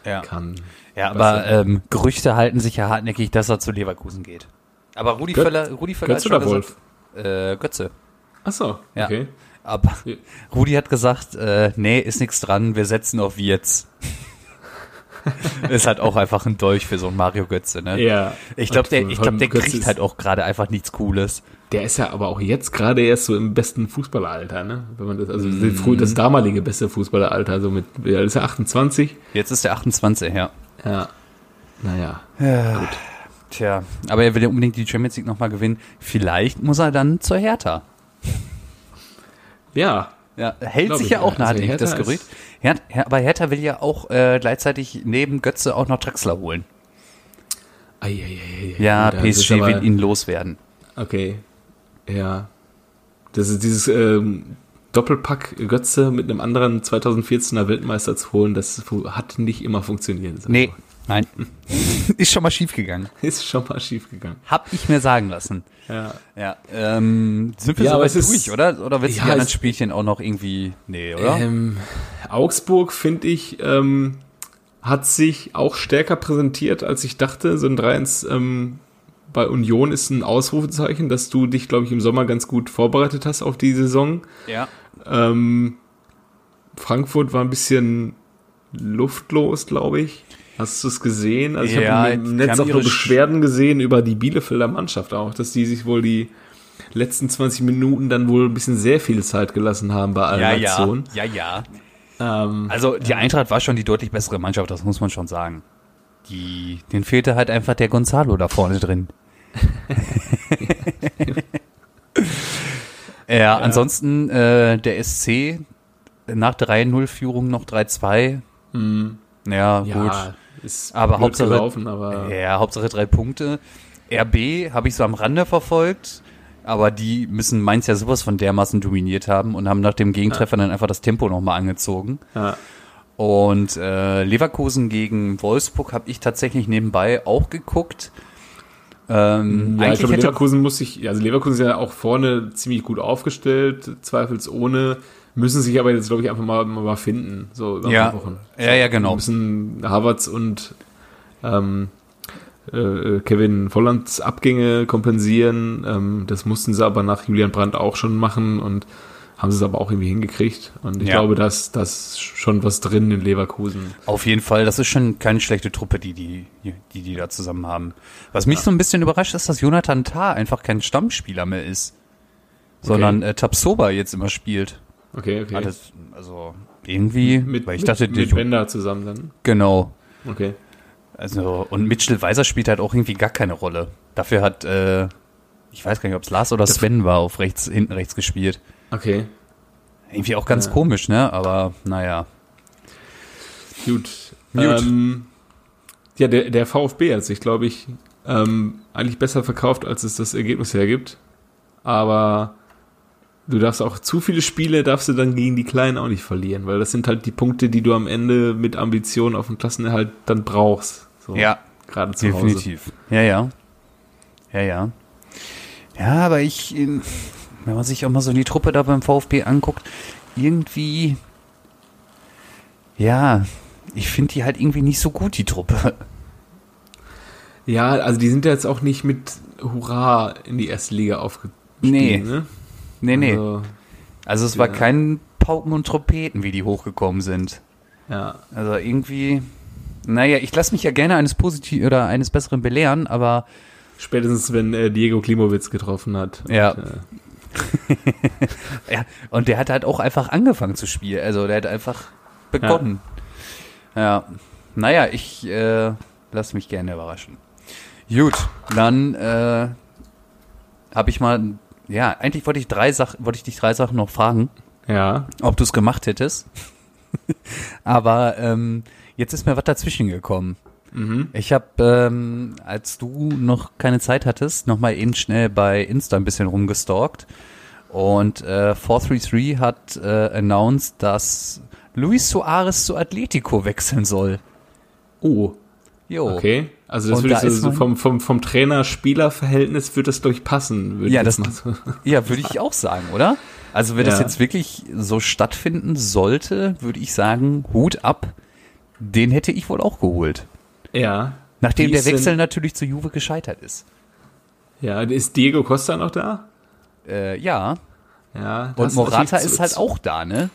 ja. kann. Ja, aber ähm, Gerüchte halten sich ja hartnäckig, dass er zu Leverkusen geht. Aber Rudi Gö- Völler, Rudi Völler Götze hat oder schon Wolf? gesagt, äh, Götze. Ach so, Ja. okay. Aber. Rudi hat gesagt, äh, nee, ist nichts dran, wir setzen auf Wirtz. ist halt auch einfach ein Dolch für so einen Mario Götze, ne? Ja. Ich glaube, der, ich glaub, der Götze kriegt ist- halt auch gerade einfach nichts Cooles. Der ist ja aber auch jetzt gerade erst so im besten Fußballeralter, ne? Wenn man das, also Mhm. das frü- das damalige beste Fußballeralter, so mit, alt ist er 28? Jetzt ist der 28, ja. Ja. Naja. Tja, aber er will ja unbedingt die Champions League nochmal gewinnen. Vielleicht muss er dann zur Hertha. Ja. Ja, hält Glaub sich ich, ja auch Also hartnäckig, Hertha das Gerücht. Her Her aber Hertha will ja auch äh, gleichzeitig neben Götze auch noch Drexler holen. Ei, ei, ei, ei, Ja, PSG aber- will ihn loswerden. Okay. Ja. Das ist dieses ähm, Doppelpack Götze mit einem anderen 2014er Weltmeister zu holen, das hat nicht immer funktioniert. Nee, nein. Ist schon mal schief gegangen. Ist schon mal schief gegangen. Hab ich mir sagen lassen. Ja. Ja, ähm, sind wir Ja, aber soweit es ist- durch, oder? Oder willst du Ja, die anderen Spielchen auch noch irgendwie, nee, oder? Ähm, Augsburg, finde ich, ähm, hat sich auch stärker präsentiert, als ich dachte. So ein 3-1 ähm, bei Union ist ein Ausrufezeichen, dass du dich, glaube ich, im Sommer ganz gut vorbereitet hast auf die Saison. ja. Ähm, Frankfurt war ein bisschen luftlos, glaube ich. Hast du es gesehen? Also ich Ja, habe im Netz auch nur Sch- Beschwerden gesehen über die Bielefelder Mannschaft auch, dass die sich wohl die letzten 20 Minuten dann wohl ein bisschen sehr viel Zeit gelassen haben bei allen Ja, ja, Aktionen. ja, ja. Ähm, Also die Eintracht war schon die deutlich bessere Mannschaft, das muss man schon sagen. Die, den fehlte halt einfach der Gonzalo da vorne drin. ja, ansonsten äh, der SC nach 3-0-Führung noch 3-2. Ja, gut. Ja, ist Aber Hauptsache- gelaufen, aber Ja, Hauptsache drei Punkte. RB habe ich so am Rande verfolgt, aber die müssen Mainz ja sowas von dermaßen dominiert haben und haben nach dem Gegentreffer dann einfach das Tempo nochmal angezogen. ja. Und äh, Leverkusen gegen Wolfsburg habe ich tatsächlich nebenbei auch geguckt. Ähm, Ja, ich glaube, Leverkusen muss sich, also Leverkusen ist ja auch vorne ziemlich gut aufgestellt, zweifelsohne, müssen sich aber jetzt, glaube ich, einfach mal, mal finden, so über Ja. Wochen. Ja, ja, genau. müssen Havertz und ähm, äh, Kevin Vollands Abgänge kompensieren. Ähm, das mussten sie aber nach Julian Brandt auch schon machen und haben sie es aber auch irgendwie hingekriegt. Und ich Ja. glaube, dass das schon was drin in Leverkusen. Auf jeden Fall, das ist schon keine schlechte Truppe, die die, die, die da zusammen haben. Was mich so ein bisschen überrascht, ist, dass Jonathan Tah einfach kein Stammspieler mehr ist. Sondern äh, Tapsoba jetzt immer spielt. Okay, okay. Ah, das, also irgendwie, mit, weil ich mit, dachte, mit der- Bender zusammen dann. genau. Okay. Also, und Mitchell Weiser spielt halt auch irgendwie gar keine Rolle. Dafür hat, äh, ich weiß gar nicht, ob es Lars oder Sven war, auf rechts, hinten rechts gespielt. Okay. Irgendwie auch ganz Ja. komisch, ne? Aber naja. Gut. Gut. Ähm, ja, der, der VfB hat sich, glaube ich, ähm, eigentlich besser verkauft, als es das Ergebnis hergibt. Aber du darfst auch zu viele Spiele, darfst du dann gegen die Kleinen auch nicht verlieren, weil das sind halt die Punkte, die du am Ende mit Ambitionen auf den Klassenerhalt dann brauchst. So, Ja, Gerade zu Hause. definitiv. Ja, ja. Ja, ja. Ja, aber ich, ähm, wenn man sich auch mal so die Truppe da beim VfB anguckt, irgendwie, ja, ich finde die halt irgendwie nicht so gut, die Truppe. Ja, also die sind ja jetzt auch nicht mit Hurra in die erste Liga aufgestiegen. Nee. Ne? Nee, nee. Also, Also es war Ja. kein Pauken und Trompeten, wie die hochgekommen sind. ja. Also irgendwie, naja, ich lasse mich ja gerne eines positiv oder eines Besseren belehren, aber Spätestens, wenn äh, Diego Klimowitz getroffen hat. Ja. Und, äh, ja, und der hat halt auch einfach angefangen zu spielen. Also der hat einfach begonnen. Ja. Naja, ich äh, lasse mich gerne überraschen. Gut, dann äh, habe ich mal, ja, eigentlich wollte ich drei Sachen, wollte ich dich drei Sachen noch fragen, ja. ob du es gemacht hättest. Aber ähm, jetzt ist mir was dazwischen gekommen. Mhm. Ich habe, ähm, als du noch keine Zeit hattest, noch mal eben schnell bei Insta ein bisschen rumgestalkt. Und äh, 433 hat äh, announced, dass Luis Suarez zu Atletico wechseln soll. Oh, Jo. okay. Also das Und würde da ich so, so vom, vom, vom Trainer-Spieler-Verhältnis würde das, glaube ich, passen. Würde Ja, ich das- mal. Ja, würde ich auch sagen, oder? Also wenn das Ja. jetzt wirklich so stattfinden sollte, würde ich sagen, Hut ab. Den hätte ich wohl auch geholt. Ja. Nachdem der Wechsel natürlich zu Juve gescheitert ist. Ja, ist Diego Costa noch da? Äh, ja. Ja. das Und Morata ist halt auch da, ne?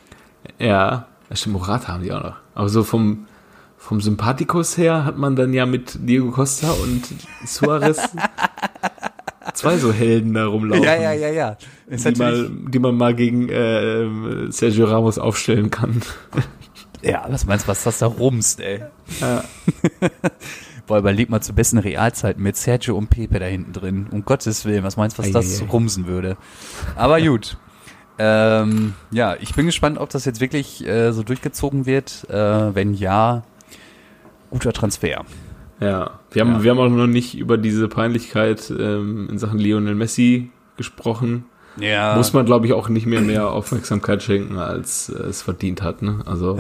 Ja. ja, stimmt, Morata haben die auch noch. Aber so vom, vom Sympathikus her hat man dann ja mit Diego Costa und Suarez zwei so Helden da rumlaufen. Ja, ja, ja, ja. Ist Die, mal, die man mal gegen äh, Sergio Ramos aufstellen kann. ja, was meinst du, was das da rumst, ey? Ja. Boah, überleg mal zu besten Realzeiten mit Sergio und Pepe da hinten drin. Um Gottes Willen, was meinst du, was das Eieiei. rumsen würde? Aber gut. Ähm, ja, ich bin gespannt, ob das jetzt wirklich äh, so durchgezogen wird. Äh, wenn ja, guter Transfer. Ja, wir haben, Ja. wir haben auch noch nicht über diese Peinlichkeit ähm, in Sachen Lionel Messi gesprochen. Ja. Muss man, glaube ich, auch nicht mehr mehr Aufmerksamkeit schenken, als äh, es verdient hat. Ne? Also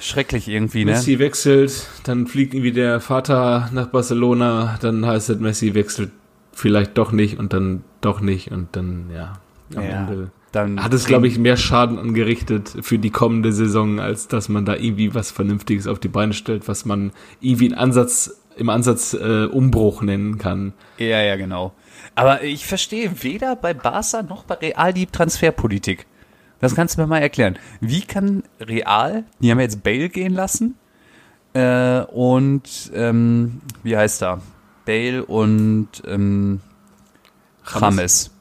schrecklich irgendwie, ne? Messi wechselt, dann fliegt irgendwie der Vater nach Barcelona, dann heißt es, Messi wechselt vielleicht doch nicht und dann doch nicht und dann, ja, am Ja. Ende Dann hat es, glaube ich, mehr Schaden angerichtet für die kommende Saison, als dass man da irgendwie was Vernünftiges auf die Beine stellt, was man irgendwie in Ansatz, im Ansatz äh, Umbruch nennen kann. Ja, ja, genau. Aber ich verstehe weder bei Barca noch bei Real die Transferpolitik. Das kannst du mir mal erklären. Wie kann Real, die haben jetzt Bale gehen lassen, äh, und, ähm, wie heißt er? Bale und, ähm, James. James.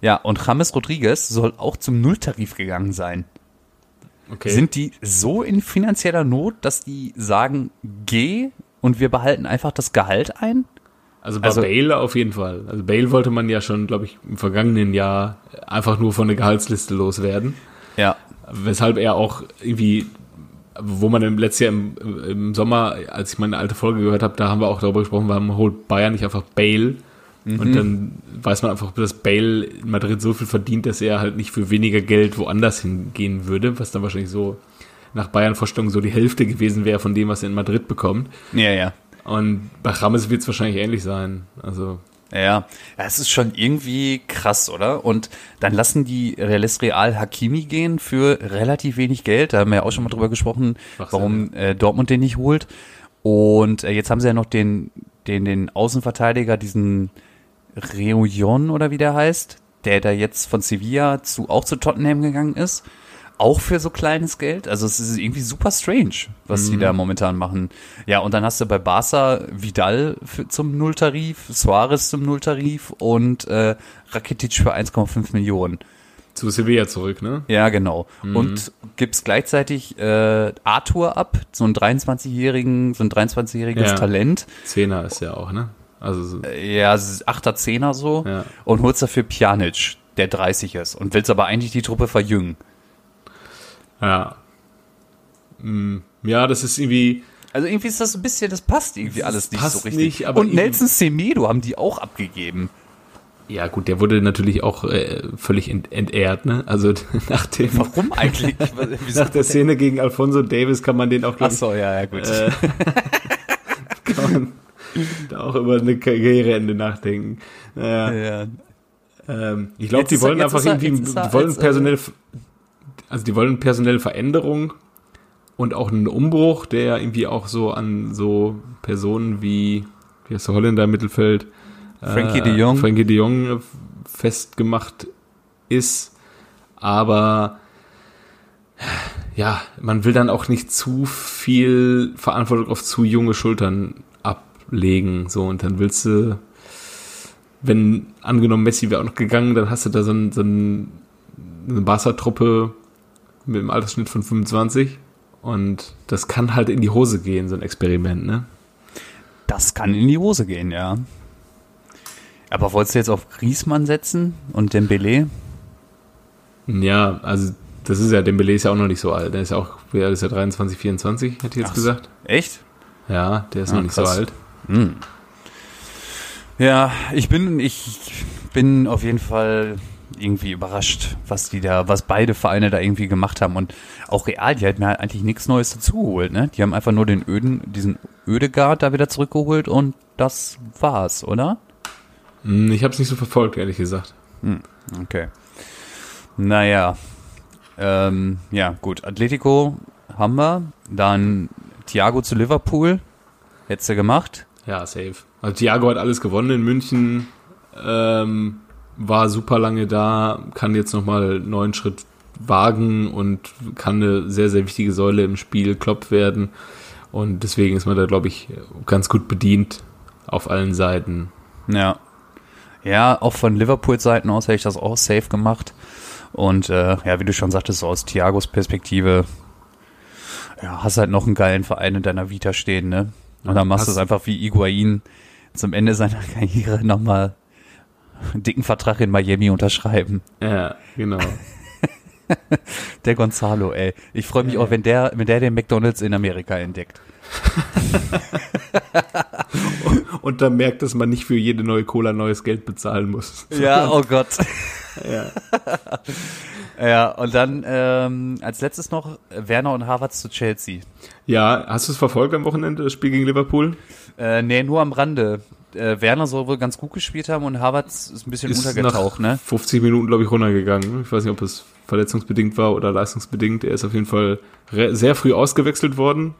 Ja, und James Rodriguez soll auch zum Nulltarif gegangen sein. Okay. Sind die so in finanzieller Not, dass die sagen, geh und wir behalten einfach das Gehalt ein? Also bei Also- Bale auf jeden Fall. Also Bale wollte man ja schon, glaube ich, im vergangenen Jahr einfach nur von der Gehaltsliste loswerden. Ja. Weshalb er auch irgendwie, wo man im letzten Jahr im, im Sommer, als ich meine alte Folge gehört habe, da haben wir auch darüber gesprochen, warum holt Bayern nicht einfach Bale. Und dann weiß man einfach, dass Bale in Madrid so viel verdient, dass er halt nicht für weniger Geld woanders hingehen würde, was dann wahrscheinlich so nach Bayern-Vorstellung so die Hälfte gewesen wäre von dem, was er in Madrid bekommt. Ja, ja. Und bei Rames wird es wahrscheinlich ähnlich sein. Also Ja, ja, es ist schon irgendwie krass, oder? Und dann lassen die Reales Real Hakimi gehen für relativ wenig Geld. Da haben wir ja auch schon mal drüber gesprochen, Schwachsinn, warum äh, Dortmund den nicht holt. Und äh, jetzt haben sie ja noch den, den, den Außenverteidiger, diesen Reunion oder wie der heißt, der da jetzt von Sevilla zu, auch zu Tottenham gegangen ist. Auch für so kleines Geld. Also es ist irgendwie super strange, was die da momentan machen. Ja, und dann hast du bei Barca Vidal für, zum Nulltarif, Suarez zum Nulltarif und äh, Rakitic für 1,5 Millionen. zu Sevilla zurück, ne? Ja, genau. Und gibt's gleichzeitig äh, Arthur ab, so einen 23-jährigen, so ein 23-jähriges Ja. Talent. Zehner ist ja auch, ne? Also so, Ja, es ist Achter, Zehner so. Ja. Und holst dafür Pjanic, der 30 ist. Und willst aber eigentlich die Truppe verjüngen. ja. Mm, Ja, das ist irgendwie, Also irgendwie ist das ein bisschen, das passt irgendwie alles nicht so richtig. nicht, und Nelson Semedo haben die auch abgegeben. ja gut, der wurde natürlich auch äh, völlig ent entehrt, ne? Also nach dem, Warum eigentlich? Nach der Szene gegen Alfonso Davis kann man den auch, glaub Ach ich, so, ja, ja, gut. äh, kann man da auch über eine Karriereende nachdenken. Naja. ja. Ähm, ich glaube, die er- wollen jetzt einfach er- irgendwie, er die wollen äh, personelle, also die wollen personelle Veränderung und auch einen Umbruch, der irgendwie auch so an so Personen wie, wie heißt der Holländer im Mittelfeld? Frankie äh, de Jong. Frankie de Jong festgemacht ist, aber ja, man will dann auch nicht zu viel Verantwortung auf zu junge Schultern ablegen, so und dann willst du wenn angenommen Messi wäre auch noch gegangen, dann hast du da so, ein, so ein, eine Barca-Truppe mit einem Altersschnitt von 25 und das kann halt in die Hose gehen, so ein Experiment, ne? Das kann in die Hose gehen, ja. Aber wolltest du jetzt auf Griesmann setzen und Dembele? Ja, also das ist ja, Dembele ist ja auch noch nicht so alt, der ist ja auch, wer ist ja 23, 24, hätte ich jetzt Ach gesagt. Echt? Ja, der ist Ah, noch nicht krass. so alt. Ja, ich bin, ich bin auf jeden Fall irgendwie überrascht, was die da, was beide Vereine da irgendwie gemacht haben. Und auch Real, die hat mir halt eigentlich nichts Neues dazugeholt, ne? Die haben einfach nur den Öden, diesen Ödegard da wieder zurückgeholt und das war's, oder? Hm, Ich habe es nicht so verfolgt, ehrlich gesagt. Okay. Naja. Ähm, ja, gut. Atletico haben wir. Dann Thiago zu Liverpool. Hättest du gemacht. Ja, safe. Also Thiago hat alles gewonnen in München, ähm, war super lange da, kann jetzt nochmal einen neuen Schritt wagen und kann eine sehr, sehr wichtige Säule im Spiel Klopp werden. Und deswegen ist man da, glaube ich, ganz gut bedient auf allen Seiten. Ja. Ja, auch von Liverpools Seiten aus hätte ich das auch safe gemacht. Und äh, ja, wie du schon sagtest, so aus Thiagos Perspektive, ja, hast halt noch einen geilen Verein in deiner Vita stehen, ne? Und dann machst du es einfach wie Iguain zum Ende seiner Karriere nochmal einen dicken Vertrag in Miami unterschreiben. Ja, genau. Der Gonzalo, ey. Ich freue mich Ja, auch, wenn der, wenn der den McDonalds in Amerika entdeckt. Und dann merkt, dass man nicht für jede neue Cola neues Geld bezahlen muss. Ja, oh Gott. Ja. Ja, und dann ähm, als letztes noch Werner und Havertz zu Chelsea. Ja, hast du es verfolgt am Wochenende, das Spiel gegen Liverpool? Äh, nee, nur am Rande. Äh, Werner soll wohl ganz gut gespielt haben und Havertz ist ein bisschen untergetaucht, nach ne? 50 Minuten, glaube ich, runtergegangen. Ich weiß nicht, ob es verletzungsbedingt war oder leistungsbedingt. Er ist auf jeden Fall sehr früh ausgewechselt worden.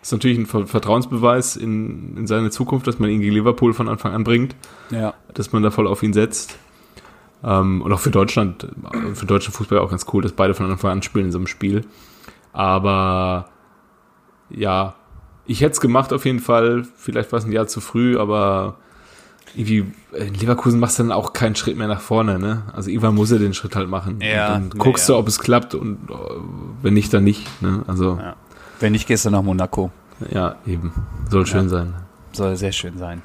Ist natürlich ein Ver- Vertrauensbeweis in, in seine Zukunft, dass man ihn gegen Liverpool von Anfang an bringt, Ja. dass man da voll auf ihn setzt. Ähm, und auch für Deutschland, äh, für deutschen Fußball auch ganz cool, dass beide von Anfang an spielen in so einem Spiel. Aber ja, ich hätte es gemacht auf jeden Fall. Vielleicht war es ein Jahr zu früh, aber irgendwie in Leverkusen machst du dann auch keinen Schritt mehr nach vorne, ne? Also irgendwann muss er den Schritt halt machen. Ja, Und dann guckst ja. du, ob es klappt und äh, wenn nicht, dann nicht, ne? Also Ja. Wenn nicht, gehst du nach Monaco. ja, eben. Soll schön sein. Soll sehr schön sein.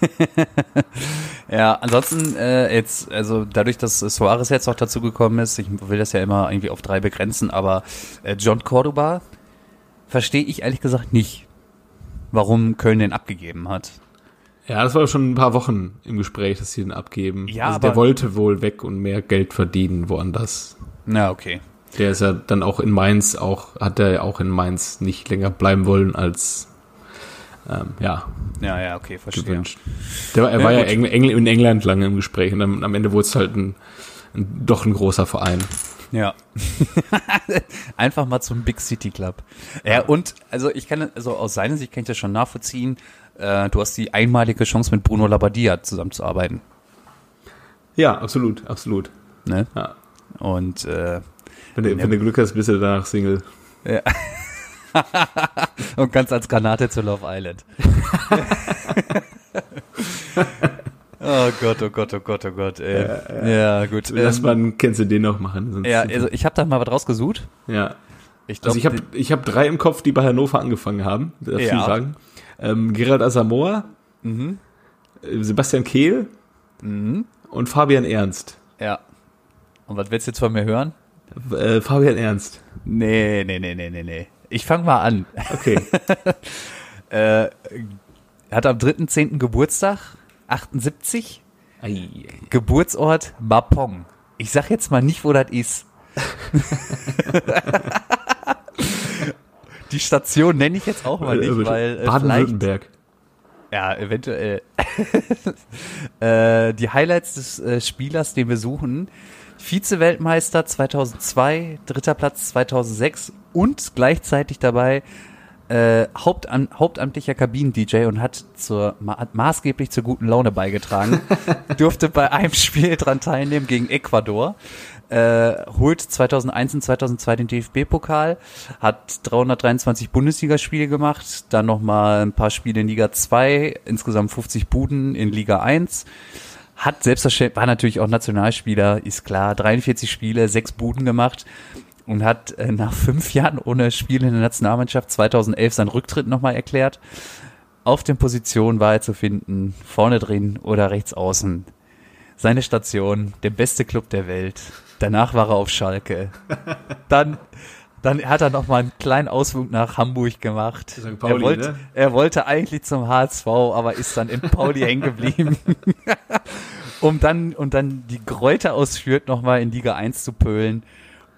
ja, ansonsten äh, jetzt, also dadurch, dass Suarez jetzt auch dazu gekommen ist, ich will das ja immer irgendwie auf drei begrenzen, aber äh, John Cordoba verstehe ich ehrlich gesagt nicht, warum Köln den abgegeben hat. Ja, das war schon ein paar Wochen im Gespräch, dass sie ihn abgeben. Ja, also aber- der wollte wohl weg und mehr Geld verdienen woanders. Na, okay. Der ist ja dann auch in Mainz auch, hat er ja auch in Mainz nicht länger bleiben wollen als ähm, ja, Ja, ja, okay, verstehe. gewünscht. Der, er Ja, war ja Engl in England lange im Gespräch und dann, am Ende wurde es halt ein, ein, doch ein großer Verein. Ja. Einfach mal zum Big City Club. Ja, und also ich kann, also aus seiner Sicht kann ich das schon nachvollziehen. Äh, du hast die einmalige Chance mit Bruno Labbadia zusammenzuarbeiten. Ja, absolut, absolut. Ne? Ja. Und äh, Wenn du, wenn du Glück hast, bist du danach Single. und ganz als Granate zu Love Island. oh Gott, oh Gott, oh Gott, oh Gott. Ey. Ja, gut. Lass Ähm, mal, kennst du den noch machen? Ja, also ich habe da mal was rausgesucht. ja. Ich Also glaube, ich habe ich hab drei im Kopf, die bei Hannover angefangen haben, darf ich Ja. sagen. Ähm, Gerald Asamoah, Mhm. äh, Sebastian Kehl und Fabian Ernst. ja. Und was willst du jetzt von mir hören? Äh, Fabian Ernst. Nee, nee, nee, nee, nee, nee. Ich fange mal an. Okay. Äh, hat am 3.10. Geburtstag, 78, Ei. Geburtsort Mapong. Ich sag jetzt mal nicht, wo das ist. Die Station nenne ich jetzt auch mal nicht, weil äh, vielleicht, Baden-Württemberg. ja, eventuell. äh, die Highlights des äh, Spielers, den wir suchen, Vize-Weltmeister 2002, dritter Platz 2006 und gleichzeitig dabei äh, Hauptan hauptamtlicher Kabinen-DJ und hat, zur, ma maßgeblich zur guten Laune beigetragen. Durfte bei einem Spiel dran teilnehmen gegen Ecuador. Äh, holt 2001 und 2002 den DFB-Pokal, hat 323 Bundesligaspiele gemacht, dann nochmal ein paar Spiele in Liga 2, insgesamt 50 Buden in Liga 1. Hat selbstverständlich, war natürlich auch Nationalspieler, ist klar, 43 Spiele, sechs Buden gemacht und hat äh, nach fünf Jahren ohne Spiel in der Nationalmannschaft 2011 seinen Rücktritt nochmal erklärt. Auf den Positionen war er zu finden, vorne drin oder rechts außen. Seine Station, der beste Club der Welt. Danach war er auf Schalke. Dann, dann hat er noch mal einen kleinen Ausflug nach Hamburg gemacht. Pauli, er, wollte, ne? er wollte eigentlich zum HSV, aber ist dann in Pauli hängen geblieben. um dann, und dann die Gräuter ausführt, noch mal in Liga 1 zu pölen.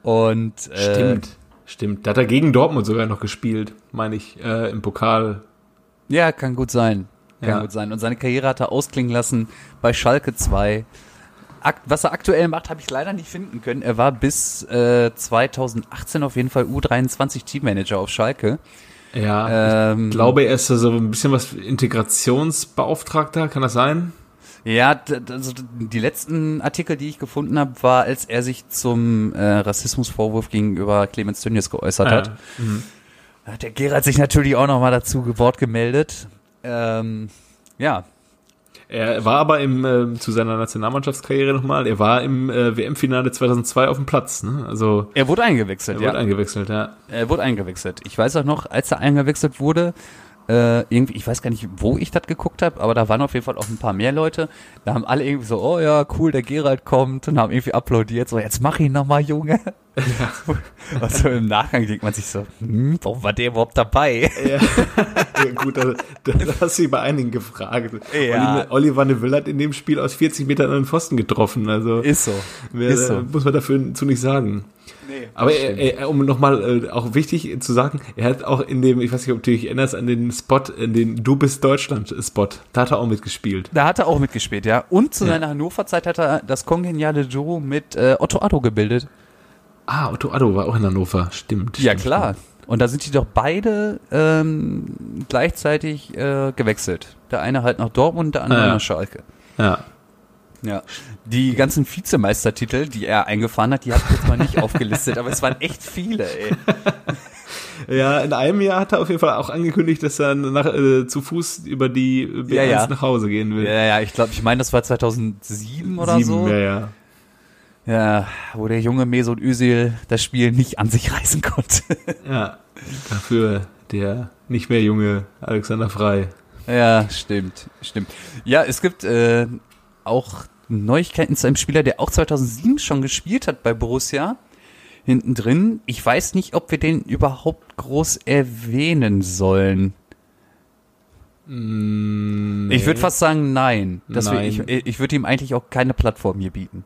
Und, äh, Stimmt. Stimmt. Da hat er gegen Dortmund sogar noch gespielt, meine ich, äh, im Pokal. Ja, kann gut sein. Kann Ja. gut sein. Und seine Karriere hat er ausklingen lassen bei Schalke 2. Akt, was er aktuell macht, habe ich leider nicht finden können. Er war bis äh, 2018 auf jeden Fall U23 Teammanager auf Schalke. Ja. Ähm, ich glaube, er ist so ein bisschen was Integrationsbeauftragter, kann das sein? Ja, also die letzten Artikel, die ich gefunden habe, war, als er sich zum äh, Rassismusvorwurf gegenüber Clemens Tönnies geäußert hat. Da hat der Gerald sich natürlich auch noch mal dazu Wort gemeldet. Ähm, ja, Er war aber im, äh, zu seiner Nationalmannschaftskarriere nochmal, er war im äh, WM-Finale 2002 auf dem Platz. Ne? Also er wurde eingewechselt, er ja. wurde eingewechselt, ja. Er wurde eingewechselt. Ich weiß auch noch, als er eingewechselt wurde, äh, irgendwie, ich weiß gar nicht, wo ich das geguckt habe, aber da waren auf jeden Fall auch ein paar mehr Leute. Da haben alle irgendwie so, oh ja, cool, der Gerald kommt und haben irgendwie applaudiert, so, jetzt mach ihn nochmal, Junge. Also im Nachgang denkt man sich so, hm, warum war der überhaupt dabei? Ja, ja gut, da, da hast du über einigen gefragt. Ja. Oli- Oliver Neville hat in dem Spiel aus 40 Metern den Pfosten getroffen. Also Ist so. wer, ist so. muss man dafür zu nicht sagen. Nee, Aber er, er, um nochmal äh, auch wichtig zu sagen, er hat auch in dem, ich weiß nicht, ob du dich erinnerst, an den Spot, in den Du bist Deutschland-Spot, da hat er auch mitgespielt. Da hat er auch mitgespielt, ja. Und zu Ja. seiner Hannover-Zeit hat er das kongeniale Duo mit äh, Otto Addo gebildet. Ah, Otto Addo war auch in Hannover, stimmt. Ja, stimmt, klar. Und da sind die doch beide ähm, gleichzeitig äh, gewechselt. Der eine halt nach Dortmund, der andere Ah, ja. nach Schalke. Ja. Ja. Die ganzen Vizemeistertitel, die er eingefahren hat, die habe ich jetzt mal nicht aufgelistet, aber es waren echt viele, ey. Ja, in einem Jahr hat er auf jeden Fall auch angekündigt, dass er nach, äh, zu Fuß über die B1 Ja, ja. nach Hause gehen will. Ja, ja, ich glaube, ich meine, das war 2007 oder Sieben, so. Ja, ja. Ja, wo der junge Mesut Özil das Spiel nicht an sich reißen konnte. Ja, dafür der nicht mehr junge Alexander Frei. ja, stimmt, stimmt. Ja, es gibt äh, auch Neuigkeiten zu einem Spieler, der auch 2007 schon gespielt hat bei Borussia. Hinten drin. Ich weiß nicht, ob wir den überhaupt groß erwähnen sollen. Mm, Ich würde fast sagen, nein. Nein. Ich ich würde ihm eigentlich auch keine Plattform hier bieten.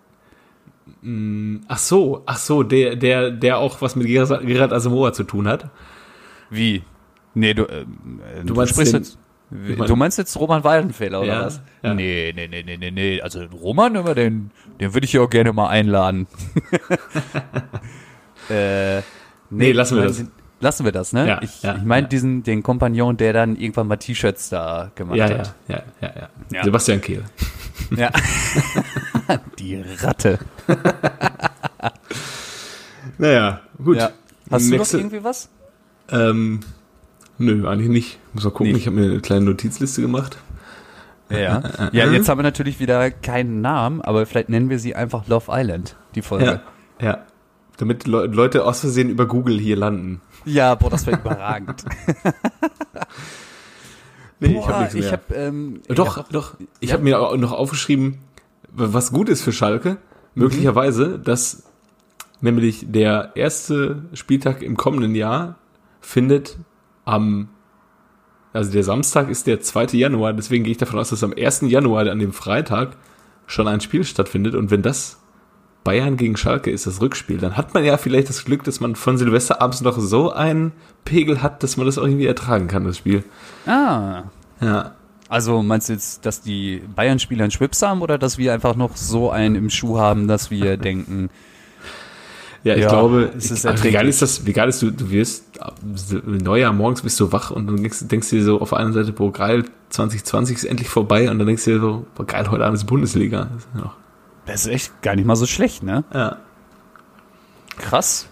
Ach so, ach so, der, der, der auch was mit Gerard Asamoah zu tun hat. Wie? Nee, du, äh, du, meinst sprichst den- jetzt. Du meinst jetzt Roman Weidenfeller oder Ja, was? ja. Nee, nee, nee, nee, nee, nee. Also Roman, immer den, den würde ich ja auch gerne mal einladen. äh, Nee, lassen wir das. Lassen wir das, ne? Ja, ich ja, ich meine diesen, den Kompagnon, der dann irgendwann mal T-Shirts da gemacht hat. ja, ja, ja, Ja. Sebastian Kehl. Ja. Die Ratte. Naja, gut. Hast du Nächste- noch irgendwie was? Ähm, nö, eigentlich nicht. Muss mal gucken, Nicht. ich habe mir eine kleine Notizliste gemacht. Ja. Ja, jetzt haben wir natürlich wieder keinen Namen, aber vielleicht nennen wir sie einfach Love Island, die Folge. Ja, ja. Damit Le Leute aus Versehen über Google hier landen. Ja, boah, das wäre überragend. Nee, Boah, ich habe nichts mehr. ich hab, ähm, doch, ja, doch. Ich Ja. habe mir auch noch aufgeschrieben, was gut ist für Schalke, möglicherweise, dass nämlich der erste Spieltag im kommenden Jahr findet am, also der Samstag ist der 2. Januar, deswegen gehe ich davon aus, dass am 1. Januar, an dem Freitag, schon ein Spiel stattfindet und wenn das Bayern gegen Schalke ist, das Rückspiel, dann hat man ja vielleicht das Glück, dass man von Silvesterabends noch so einen Pegel hat, dass man das auch irgendwie ertragen kann, das Spiel. Ah. Ja. Also meinst du jetzt, dass die Bayern-Spieler einen Schwips haben oder dass wir einfach noch so einen im Schuh haben, dass wir denken, Ja, ich Ja, glaube, es ist ich, also wie geil erträglich. ist das, wie geil ist du, du wirst, Neujahr morgens bist du wach und du denkst, denkst dir so auf einer Seite, boah, geil, 2020 ist endlich vorbei und dann denkst du dir so, boah, geil, heute Abend ist Bundesliga. Das ist noch- das ist echt gar nicht mal so schlecht, ne? Ja. Krass.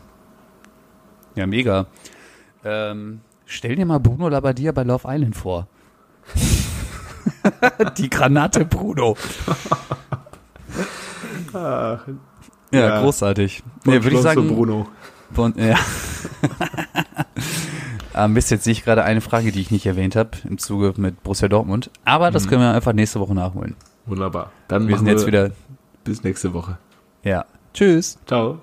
Ja, mega. Ähm, stell dir mal Bruno Labbadia bei Love Island vor. Die Granate Bruno. Ja, Ja. großartig. Nee, würde ich sagen, Bruno. Von, ja. Ah, Mist, jetzt sehe ich gerade eine Frage, die ich nicht erwähnt habe im Zuge mit Borussia Dortmund. Aber das können wir einfach nächste Woche nachholen. Wunderbar. Dann Wir sind jetzt wieder, bis nächste Woche. ja. Tschüss. Ciao.